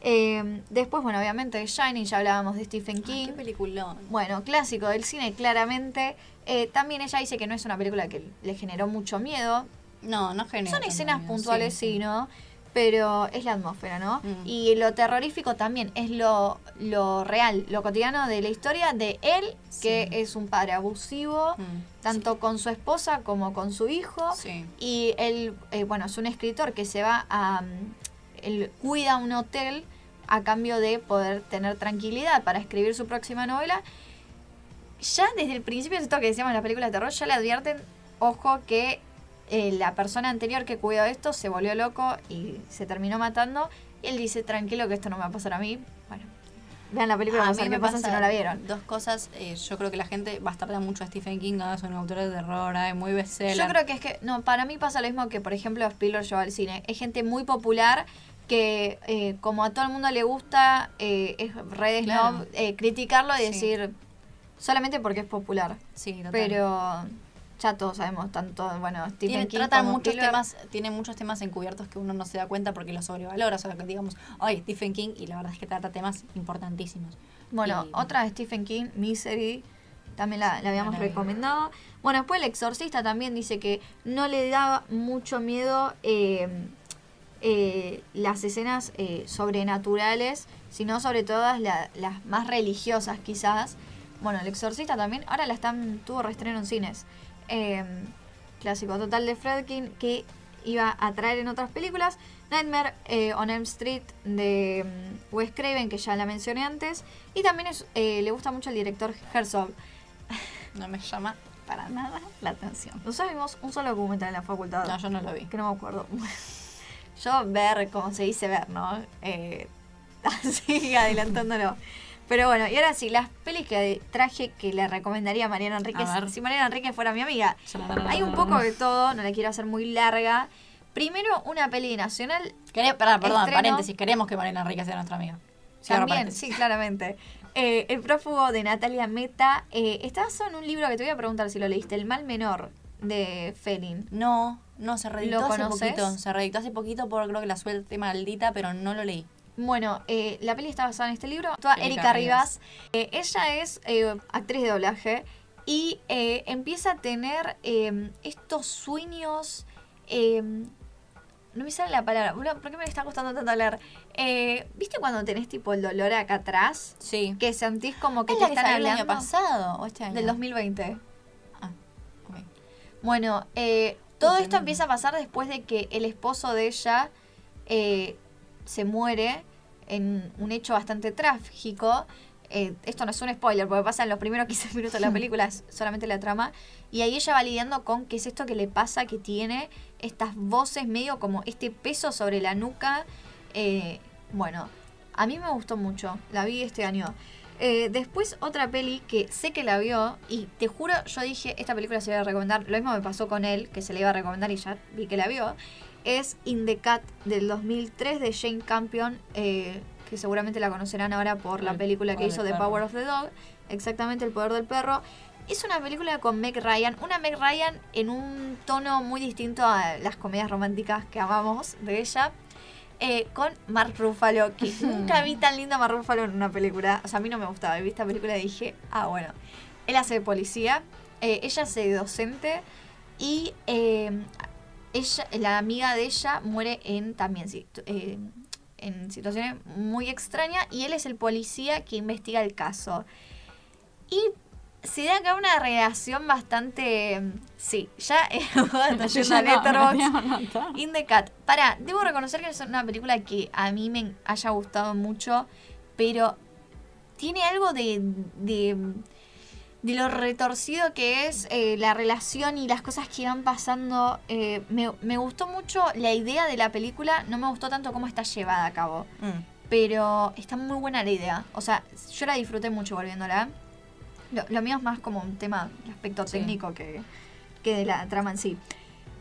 Eh, después, bueno, obviamente Shining, ya hablábamos de Stephen Ay, King. qué peliculón. Bueno, clásico del cine, claramente. Eh, también ella dice que no es una película que le generó mucho miedo. No, no genera. Son escenas miedo, puntuales, sí, ¿no? Pero es la atmósfera, ¿no? Mm. Y lo terrorífico también es lo, lo real, lo cotidiano de la historia de él, que es un padre abusivo, Mm, tanto con su esposa como con su hijo. Sí. Y él, eh, bueno, es un escritor que se va a... mm, Él cuida un hotel a cambio de poder tener tranquilidad para escribir su próxima novela. Ya desde el principio, esto que decíamos en la película de terror, ya le advierten, ojo, que eh, la persona anterior que cuidó esto se volvió loco y se terminó matando. Y él dice, tranquilo que esto no me va a pasar a mí. Bueno, vean la película, A a mí me pasa si no la vieron. Dos cosas, eh, yo creo que la gente bastarda mucho a Stephen King, ah, es un autor de terror, es muy bestseller. Yo creo que es que, no, para mí pasa lo mismo que, por ejemplo, Spielberg lleva al cine. Es gente muy popular que, eh, como a todo el mundo le gusta, eh, es redes Claro. no criticarlo y Sí. decir solamente porque es popular. Sí, total. Pero ya todos sabemos, tanto, bueno, Stephen Tiene- King tratan muchos temas, tiene muchos temas encubiertos que uno no se da cuenta porque los sobrevalora. O sea, que digamos, ay, Stephen King, y la verdad es que trata temas importantísimos. Bueno, Y- otra de Stephen King, Misery, también la, la habíamos recomendado. Bueno, después El Exorcista también dice que no le daba mucho miedo eh, eh, las escenas eh, sobrenaturales, sino sobre todas la- las más religiosas quizás. Bueno, El Exorcista también, ahora la están, tuvo reestreno en cines. Eh, clásico total de Fredkin que iba a traer en otras películas. Nightmare eh, on Elm Street de mm, Wes Craven, que ya la mencioné antes. Y también es, eh, le gusta mucho el director Herzog. No me llama para nada la atención. Nosotros vimos un solo documental en la facultad. No, yo no lo vi. que no me acuerdo. Yo ver, como se dice ver, ¿no? Eh, así adelantándolo. Pero bueno, y ahora sí, las pelis que traje que le recomendaría a Mariana Enríquez, A si Mariana Enríquez fuera mi amiga. Hay un poco de todo, no la quiero hacer muy larga. Primero, una peli nacional. Quere- perdón, perdón, Estreno. paréntesis, queremos que Mariana Enrique sea nuestra amiga. Cierro También, paréntesis. sí, claramente. Eh, el prófugo de Natalia Meta. Eh, está basado en un libro que te voy a preguntar si lo leíste, El mal menor, de Felin. No, no, se reeditó ¿Lo hace poquito. Se reeditó hace poquito por creo que la suerte maldita, pero no lo leí. Bueno, eh, la peli está basada en este libro. Toda Erika Erika Rivas. Rivas. Eh, ella es eh, actriz de doblaje y empieza a tener estos sueños. no me sale la palabra. ¿Por qué me está costando tanto hablar? ¿Viste cuando tenés tipo el dolor acá atrás? Sí. Que sentís como que ¿Es te la que están salió el hablando. año pasado o este año? Del 2020. Ah, ok. Bueno, todo esto empieza a pasar después de que el esposo de ella eh, se muere en un hecho bastante trágico. Eh, esto no es un spoiler, porque pasa en los primeros 15 minutos de la película, es solamente la trama. Y ahí ella va lidiando con qué es esto que le pasa, que tiene estas voces medio como este peso sobre la nuca. Eh, bueno, a mí me gustó mucho, la vi este año. Eh, después otra peli que sé que la vio y te juro, yo dije, esta película se iba a recomendar, lo mismo me pasó con él, que se le iba a recomendar y ya vi que la vio, es In the Cat del 2003 de Jane Campion, eh, que seguramente la conocerán ahora por la El película que hizo The. Power of the Dog, exactamente El Poder del Perro. Es una película con Meg Ryan, una Meg Ryan en un tono muy distinto a las comedias románticas que amamos de ella. eh, con Mark Ruffalo, que nunca vi tan lindo a Mark Ruffalo en una película. O sea, a mí no me gustaba. Vi esta película y dije, ah, bueno. Él hace de policía, eh, ella hace de docente y eh, ella, la amiga de ella muere en también eh, en situaciones muy extrañas y él es el policía que investiga el caso. Y se da acá una relación bastante... Sí, ya eh, Yo yendo a ya no, Letterboxd. In the Cat. Para, debo reconocer que es una película que a mí me haya gustado mucho, pero tiene algo de, de, de lo retorcido que es eh, la relación y las cosas que van pasando. Eh, me, me gustó mucho la idea de la película, no me gustó tanto cómo está llevada a cabo. Mm. Pero está muy buena la idea. O sea, yo la disfruté mucho volviéndola. Lo, lo mío es más como un tema de aspecto Sí. técnico que, que de la trama en sí.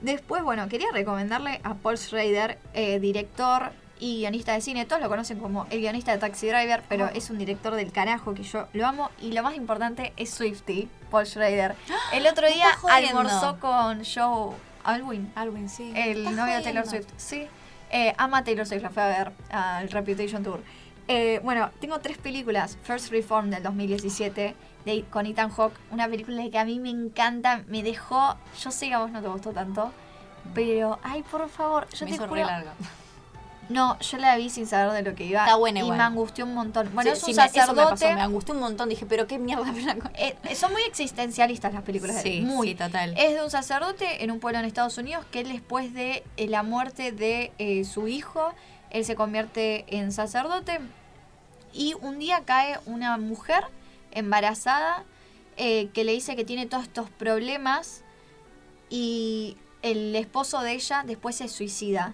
Después, bueno, quería recomendarle a Paul Schrader, eh, director y guionista de cine. Todos lo conocen como el guionista de Taxi Driver, pero Oh. es un director del carajo que yo lo amo. Y lo más importante es Swifty, Paul Schrader. El otro día almorzó con Joe Alwyn, Alwyn, sí. el novio de Taylor. Swift. Sí. Eh, ama Taylor Swift, la fue a ver al Reputation Tour. Eh, bueno, tengo tres películas. First Reform del 2017 de, con Ethan Hawke. Una película que a mí me encanta. Me dejó... Yo sé que a vos no te gustó tanto. Pero, ay, por favor, yo Me te hizo juro... re larga. No, yo la vi sin saber de lo que iba. Está buena Y igual. me angustió un montón. Bueno, Sí, es un sí, me- eso me sacerdote... pasó, me angustió un montón. Dije, pero qué mierda Eh, son muy existencialistas las películas de él, muy. sí, total. Es de un sacerdote en un pueblo en Estados Unidos que él después de eh, la muerte de eh, su hijo, él se convierte en sacerdote y un día cae una mujer embarazada eh, que le dice que tiene todos estos problemas y el esposo de ella después se suicida.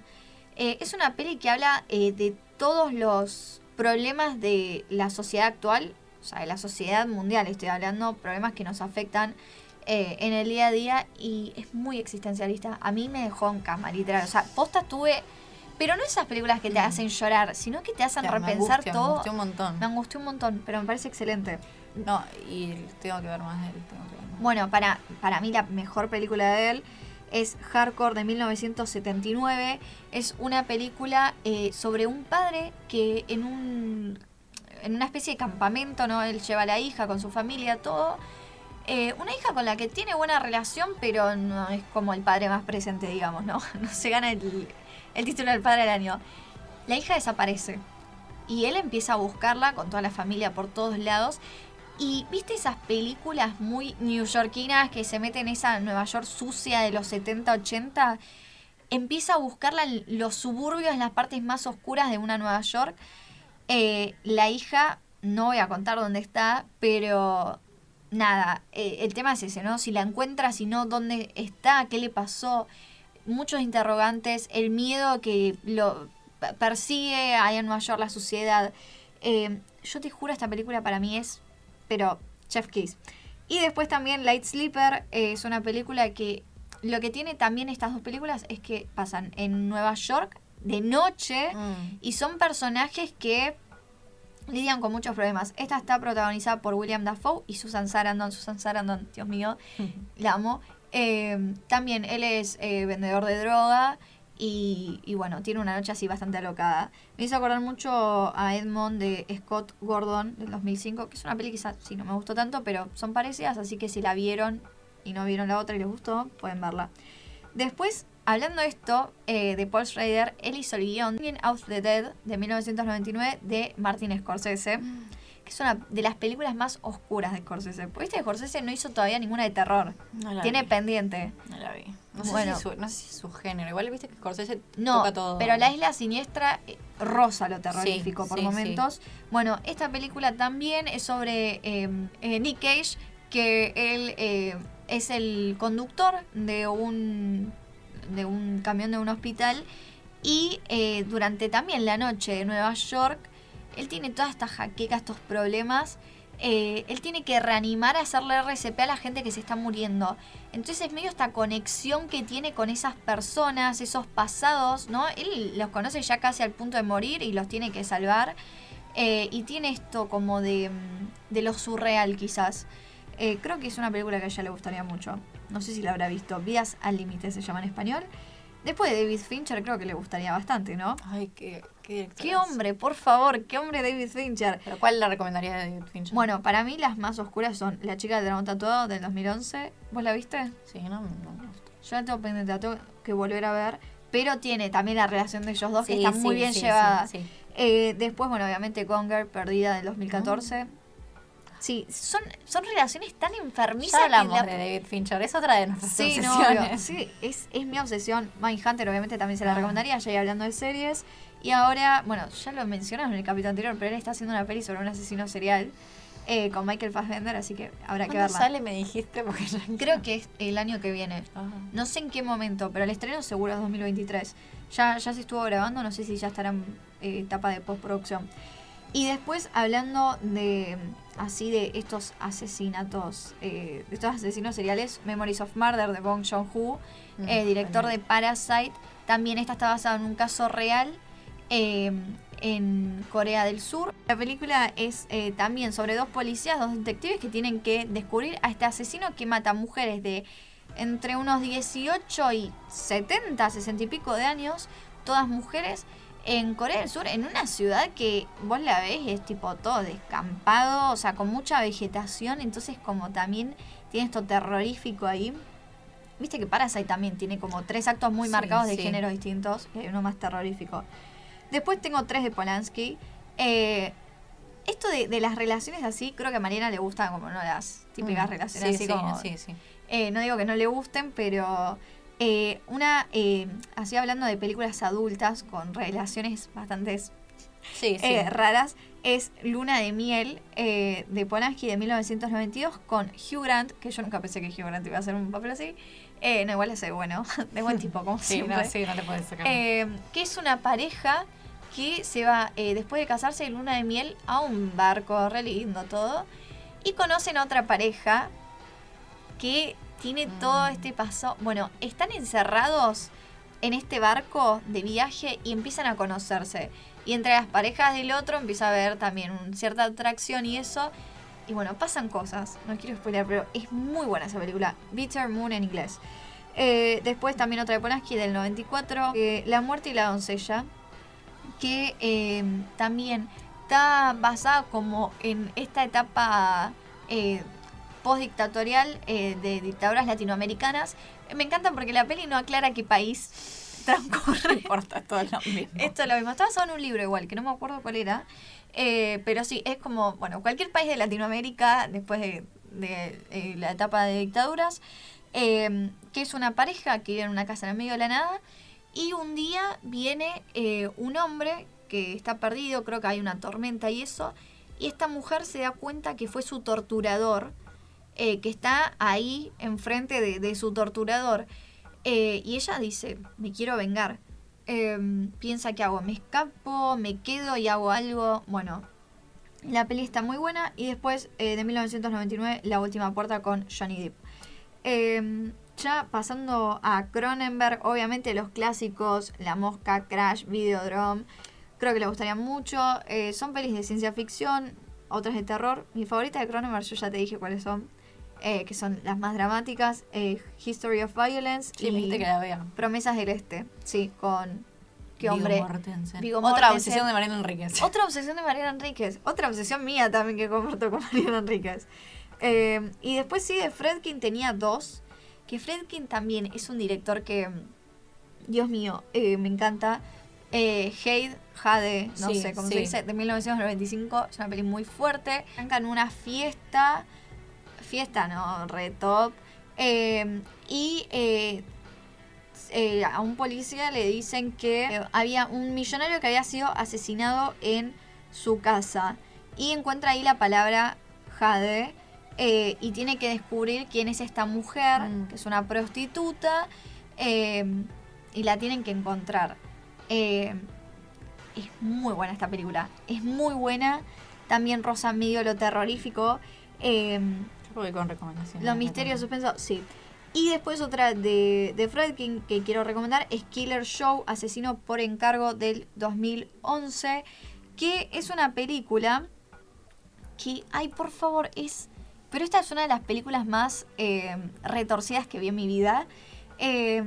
Eh, es una peli que habla eh, de todos los problemas de la sociedad actual, o sea, de la sociedad mundial, estoy hablando, problemas que nos afectan eh, en el día a día y es muy existencialista. A mí me dejó en cama, literal. O sea, posta tuve... Pero no esas películas que te Mm. hacen llorar, sino que te hacen repensar angustia, Me todo. angustió un montón. Me angustió un montón, pero me parece excelente. No, y tengo que ver más de él. Tengo que ver más. Bueno, para, para mí la mejor película de él es Hardcore de 1979. Es una película eh, sobre un padre que en un en una especie de campamento, ¿no? Él lleva a la hija con su familia, todo. Eh, una hija con la que tiene buena relación, pero no es como el padre más presente, digamos, ¿no? No se gana el, el título del padre del año. La hija desaparece. Y él empieza a buscarla con toda la familia por todos lados. Y viste esas películas muy newyorkinas que se meten en esa Nueva York sucia de los 70, 80. Empieza a buscarla en los suburbios, en las partes más oscuras de una Nueva York. Eh, la hija, no voy a contar dónde está, pero nada, eh, el tema es ese, ¿no? Si la encuentra, si no, dónde está, qué le pasó. Muchos interrogantes, el miedo que lo persigue ahí en Nueva York, la suciedad. Eh, yo te juro, esta película para mí es, pero, Chef Kiss. Y después también Light Sleeper eh, es una película que lo que tiene también estas dos películas es que pasan en Nueva York de noche Mm. y son personajes que lidian con muchos problemas. Esta está protagonizada por William Dafoe y Susan Sarandon. Susan Sarandon, Dios mío, la amo. Eh, también él es eh, vendedor de droga y, bueno, tiene una noche así bastante alocada. Me hizo acordar mucho a Edmond de Scott Gordon del 2005, que es una peli que quizás sí no me gustó tanto, pero son parecidas, así que si la vieron y no vieron la otra y les gustó, pueden verla. Después, hablando de esto, eh, de Paul Schrader, él hizo el guion Out the Dead de 1999 de Martin Scorsese, que es una de las películas más oscuras de Scorsese. Porque este Scorsese no hizo todavía ninguna de terror. No la Tiene vi. pendiente. No la vi. No sé, si su, no sé si es su género. Igual viste que Scorsese No, toca todo. pero la isla siniestra eh, rosa lo terrorífico Sí, por sí, momentos. Bueno, esta película también es sobre eh, eh, Nick Cage, que él eh, es el conductor de un, de un camión de un hospital y durante también la noche de Nueva York, él tiene todas estas jaquecas, estos problemas. eh, él tiene que reanimar, hacerle RCP a la gente que se está muriendo. Entonces es medio esta conexión que tiene con esas personas, esos pasados, ¿no? Él los conoce ya casi al punto de morir y los tiene que salvar. Eh, y tiene esto como de, lo surreal quizás. Eh, creo que es una película que a ella le gustaría mucho. No sé si la habrá visto. Vidas al límite se llama en español. Después de David Fincher creo que le gustaría bastante, ¿no? Ay, qué, qué ¡Qué hombre, por favor! ¡Qué hombre David Fincher! ¿Pero cuál la recomendaría de David Fincher? Bueno, para mí las más oscuras son La chica del dragón tatuado del 2011. ¿Vos la viste? Sí, no, no me gusta. Yo la tengo pendiente, la tengo que volver a ver. Pero tiene también la relación de ellos dos que está sí, muy bien sí, llevada. sí, sí. Eh, después, bueno, obviamente Gonger, Perdida del 2014. Sí, son, son relaciones tan enfermizas Ya hablamos que la- de David Fincher, es otra de nuestras Sí, no, obsesiones. obvio. sí, es, es mi obsesión. Mindhunter, obviamente, también se la Ah. recomendaría, ya iba hablando de series. Y ahora, bueno, ya lo mencionamos en el capítulo anterior, pero él está haciendo una peli sobre un asesino serial eh, con Michael Fassbender, así que habrá que ¿Cuándo verla. sale? Me dijiste porque ya... Creo que es el año que viene. No sé en qué momento, pero el estreno seguro es 2023. Ya, ya se estuvo grabando, no sé si ya estará en eh, etapa de postproducción. Y después, hablando de así de estos asesinatos, eh, de estos asesinos seriales, Memories of Murder de Bong Joon-ho, Mm, eh, director de. Parasite. También esta está basada en un caso real eh, en Corea del Sur. La película es eh, también sobre dos policías, dos detectives que tienen que descubrir a este asesino que mata mujeres de entre unos 18 y 70, 60 y pico de años, todas mujeres, en Corea del Sur, en una ciudad que vos la ves es tipo todo descampado, o sea, con mucha vegetación, entonces como también tiene esto terrorífico ahí. Viste que Parasite también tiene como tres actos muy Sí, marcados de sí. géneros distintos y hay uno más terrorífico. Después tengo tres de Polanski. Eh, esto de, de las relaciones así, creo que a Mariana le gustan como no las típicas Mm, relaciones sí, así como eh, no digo que no le gusten, pero eh, una, eh, así hablando de películas adultas con relaciones bastante Sí, sí. eh, raras, es Luna de Miel de Polanski de 1992 con Hugh Grant, que yo nunca pensé que Hugh Grant iba a hacer un papel así. No, igual ese bueno, de buen tipo, como Sí, siempre. no, sí, no te puedes sacar. Que es una pareja que se va, después de casarse, de luna de miel a un barco, re lindo todo, y conocen a otra pareja que tiene todo Mm. este paso. Bueno, están encerrados en este barco de viaje y empiezan a conocerse. Y entre las parejas del otro empieza a haber también un- cierta atracción y eso. Y bueno, pasan cosas. No quiero spoiler, pero es muy buena esa película. Bitter Moon en inglés. Eh, después también otra de Polanski del 94, eh, La muerte y la doncella, que eh, también está basada como en esta etapa postdictatorial eh, de dictaduras latinoamericanas. Me encanta porque la peli no aclara qué país No transcurre. importa, es todo lo mismo. Esto es lo mismo. Está basado en un libro igual, que no me acuerdo cuál era. Eh, pero sí, es como, bueno, cualquier país de Latinoamérica después de, de, eh, la etapa de dictaduras, eh, que es una pareja que vive en una casa en el medio de la nada. Y un día viene eh, un hombre que está perdido, creo que hay una tormenta y eso. Y esta mujer se da cuenta que fue su torturador, eh, que está ahí enfrente de, su torturador. Eh, y ella dice, me quiero vengar. Eh, piensa que hago, me escapo, me quedo y hago algo. Bueno, la peli está muy buena. Y después, eh, de 1999, La Última Puerta con Johnny Depp. Eh, ya pasando a Cronenberg, obviamente los clásicos, La Mosca, Crash, Videodrome. Creo que le gustaría mucho. Son pelis de ciencia ficción, otras de terror. Mi favorita de Cronenberg, yo ya te dije cuáles son. Eh, que son las más dramáticas. eh, History of Violence Sí, y que la vea. Promesas del Este. Sí, con... ¿Qué Viggo hombre? Mortensen. Otra Mortensen. obsesión de Mariana Enríquez. Otra obsesión de Mariana Enríquez. Otra obsesión mía también que comparto con Mariana Enríquez. Eh, y después sí, de Fredkin tenía dos. Que Fredkin también es un director que, Dios mío, eh, me encanta. Eh, Hade, Jade, no Sí, sé cómo sí. se dice, de 1995. Es una peli muy fuerte. Arrancan una fiesta. Fiesta, no, re top. Eh, y eh, eh, a un policía le dicen que eh, había un millonario que había sido asesinado en su casa y encuentra ahí la palabra Jade y tiene que descubrir quién es esta mujer, Mm. que es una prostituta, eh, y la tienen que encontrar. Eh, es muy buena esta película, es muy buena. También rosa medio lo terrorífico. Voy con recomendaciones. los misterios suspenso, sí. Y después otra de, de Fredkin que quiero recomendar es Killer Show, Asesino por encargo del 2011, que es una película que, ay, por favor, es... Pero esta es una de las películas más eh, retorcidas que vi en mi vida. eh,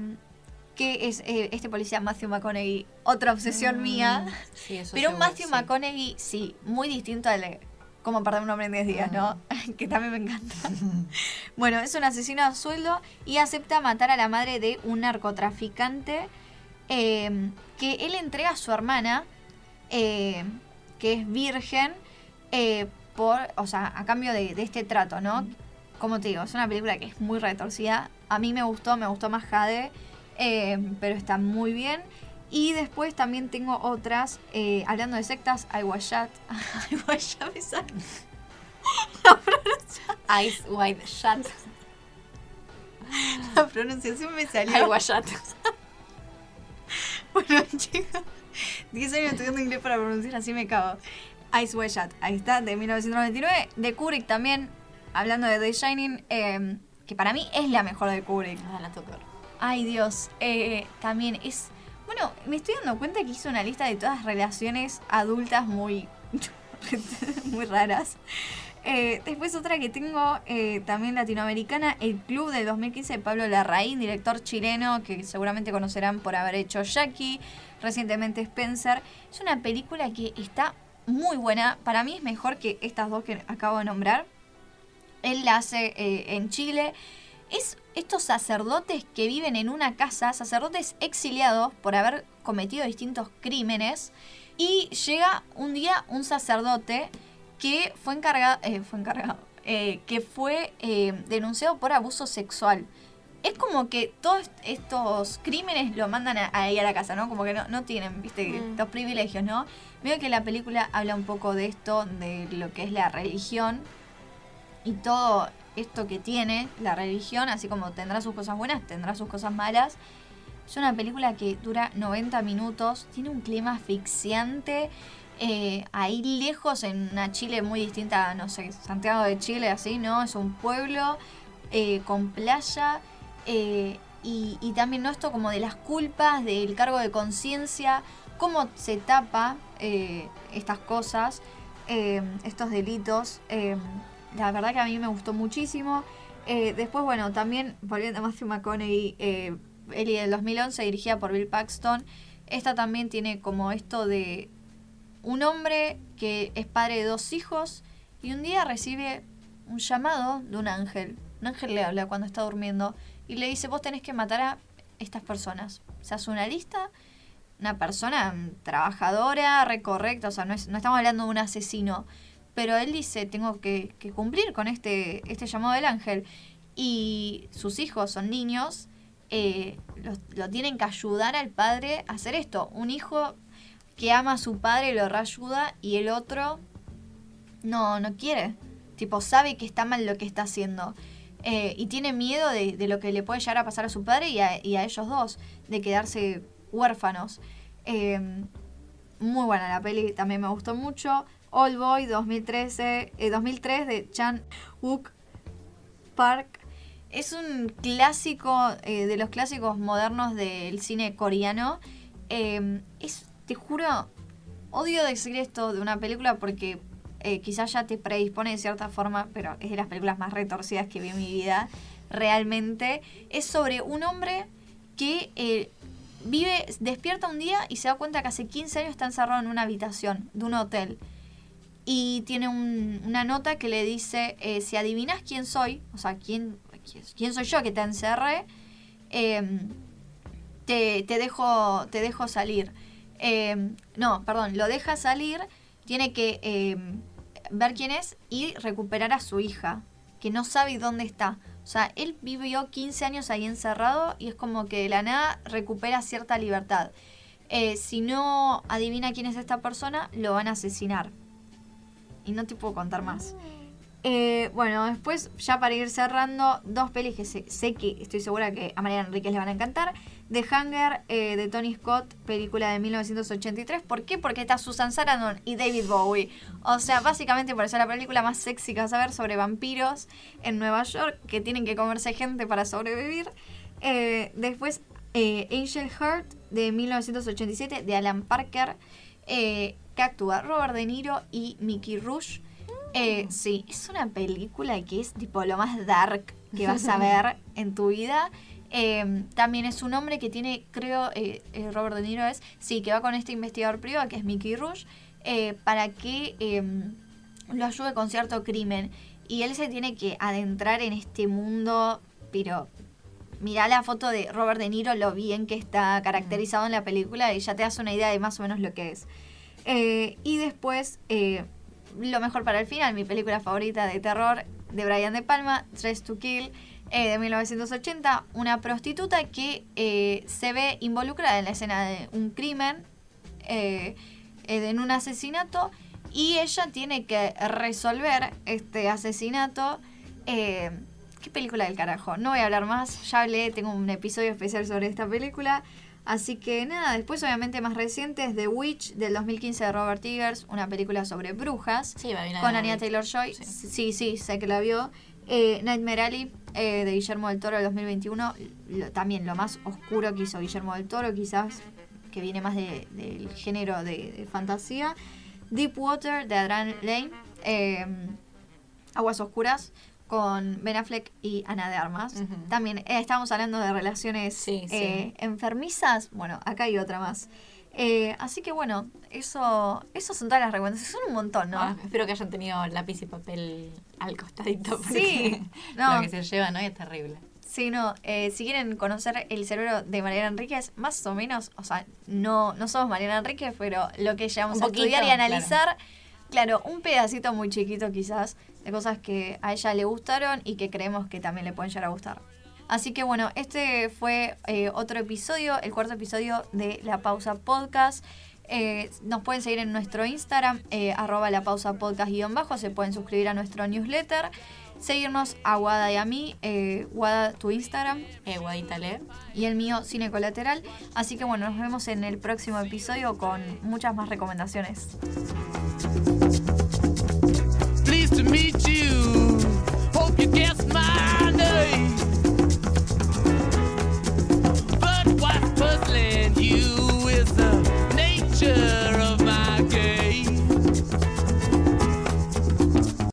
que es eh, este policía Matthew McConaughey, otra obsesión mía. Sí, eso Pero un Matthew sí. McConaughey, sí, muy distinto al Como perder un hombre en 10 días, ¿no? que también me encanta. bueno, es un asesino a sueldo y acepta matar a la madre de un narcotraficante eh, que él entrega a su hermana, eh, que es virgen, eh, por, o sea, a cambio de, de este trato, ¿no? Como te digo, es una película que es muy retorcida. A mí me gustó, me gustó más Jade, pero está muy bien. Y después también tengo otras, eh, hablando de sectas, Was Shut me sale. Ice White Shut. La pronunciación me salió. Guayat. Bueno, chicos, 10 años estudiando inglés para pronunciar así me cago. Ice White Shut, ahí está, de 1999. De Kubrick también, hablando de The Shining, eh, que para mí es la mejor de Kubrick. Ah, la toco. Ay Dios, eh, también es... Bueno, me estoy dando cuenta que hice una lista de todas relaciones adultas muy, muy raras. Eh, después otra que tengo eh, también latinoamericana, El Club del 2015 de Pablo Larraín, director chileno que seguramente conocerán por haber hecho Jackie, recientemente Spencer. Es una película que está muy buena, para mí es mejor que estas dos que acabo de nombrar. Él la hace eh, en Chile. Es estos sacerdotes que viven en una casa, sacerdotes exiliados por haber cometido distintos crímenes. Y llega un día un sacerdote que fue encargado, eh, fue encargado, eh, que fue eh, denunciado por abuso sexual. Es como que todos estos crímenes lo mandan a- ahí a la casa, ¿no? Como que no, no tienen, viste, Mm. los privilegios, ¿no? Veo que la película habla un poco de esto, de lo que es la religión y todo esto que tiene la religión, así como tendrá sus cosas buenas, tendrá sus cosas malas. Es una película que dura 90 minutos, tiene un clima asfixiante, eh, ahí lejos en una Chile muy distinta, no sé, Santiago de Chile, así, ¿no? Es un pueblo eh, con playa eh, y, y también, ¿no? Esto como de las culpas, del cargo de conciencia, cómo se tapa estas cosas, estos delitos. La verdad que a mí me gustó muchísimo. Eh, después, bueno, también, volviendo a Matthew McConaughey, eh, Ellie del 2011, dirigida por Bill Paxton. Esta también tiene como esto de un hombre que es padre de dos hijos y un día recibe un llamado de un ángel. Un ángel le habla cuando está durmiendo y le dice, vos tenés que matar a estas personas. Se hace una lista, una persona mm, trabajadora, recorrecta, o sea, no estamos hablando de un asesino. Pero él dice, tengo que, cumplir con este, este llamado del ángel. Y sus hijos son niños, eh, lo tienen que ayudar al padre a hacer esto. Un hijo que ama a su padre lo reayuda y el otro no, no quiere. Tipo, sabe que está mal lo que está haciendo. Eh, y tiene miedo de, lo que le puede llegar a pasar a su padre y a, y a ellos dos, de quedarse huérfanos. Eh, muy buena la peli, también me gustó mucho. Old Boy 2013, eh, 2003 de Chan Wook Park. Es un clásico, eh, de los clásicos modernos del cine coreano. Eh, es, te juro, odio decir esto de una película porque eh, quizás ya te predispone de cierta forma, pero es de las películas más retorcidas que vi en mi vida, realmente. Es sobre un hombre que eh, vive, despierta un día y se da cuenta que hace 15 años está encerrado en una habitación de un hotel. Y tiene un- una nota que le dice, eh, si adivinas quién soy, o sea, quién, quién soy yo que te encerré, em, te, te dejo, te dejo salir. Eh, no, perdón, lo deja salir, tiene que eh, ver quién es y recuperar a su hija, que no sabe dónde está. O sea, él vivió 15 años ahí encerrado y es como que de la nada recupera cierta libertad. Eh, si no adivina quién es esta persona, lo van a asesinar. Y no te puedo contar más. Eh, bueno, después, ya para ir cerrando, dos pelis que sé, que estoy segura que a Mariana Enríquez le van a encantar. The Hunger eh, de Tony Scott, película de 1983. ¿Por qué? Porque está Susan Sarandon y David Bowie. O sea, básicamente por eso es la película más sexy que vas a ver sobre vampiros en Nueva York que tienen que comerse gente para sobrevivir. Eh, después, Angel Heart de 1987 de Alan Parker, que actúa Robert De Niro y Mickey Rouge. Eh, sí, es una película que es tipo lo más dark que vas a ver en tu vida. Eh, también es un hombre que tiene, creo, eh, eh, Robert De Niro es, sí, que va con este investigador privado que es Mickey Rouge, eh, para que eh, lo ayude con cierto crimen. Y él se tiene que adentrar en este mundo, pero mirá la foto de Robert De Niro, lo bien que está caracterizado en la película y ya te das una idea de más o menos lo que es. Eh, y después, eh, lo mejor para el final, mi película favorita de terror de Brian De Palma, Dress to Kill, eh, de 1980, una prostituta que se ve involucrada en la escena de un crimen, en un asesinato, y ella tiene que resolver este asesinato. ¿Qué película del carajo? No voy a hablar más, ya hablé, tengo un episodio especial sobre esta película. Así que nada, después obviamente más recientes, The Witch del 2015 de Robert Eggers, una película sobre brujas, Sí, con Anya Taylor-Joy. Sí. Sí. sí, sé que la vio. Eh, Nightmare Alley eh, de Guillermo del Toro del 2021, lo- también lo más oscuro que hizo Guillermo del Toro, quizás que viene más de- del género de, de fantasía. Deep Water de Adrian Lane. eh, Aguas Oscuras con Ben Affleck y Ana de Armas. También eh, estábamos hablando de relaciones Sí, sí. eh, enfermizas. Bueno, acá hay otra más. Eh, así que bueno, eso, eso son todas las recomendaciones. Son un montón, ¿no? Ah, espero que hayan tenido lápiz y papel al costadito. Porque Sí, no. Lo que se lleva, ¿no? Es terrible. Sí, no. eh, si quieren conocer el cerebro de Mariana Enríquez, más o menos, o sea, no, no somos Mariana Enríquez, pero lo que llegamos a estudiar y claro. analizar, claro. un pedacito muy chiquito quizás de cosas que a ella le gustaron y que creemos que también le pueden llegar a gustar. Así que bueno, este fue eh, otro episodio, el cuarto episodio de La Pausa Podcast. Eh, nos pueden seguir en nuestro Instagram, eh, arroba la pausa podcast guion bajo, se pueden suscribir a nuestro newsletter, seguirnos a Wada y a mí, eh, Wada tu Instagram Eh, Guadita Le. y el mío Cine Colateral. Así que bueno, nos vemos en el próximo episodio con muchas más recomendaciones. meet you.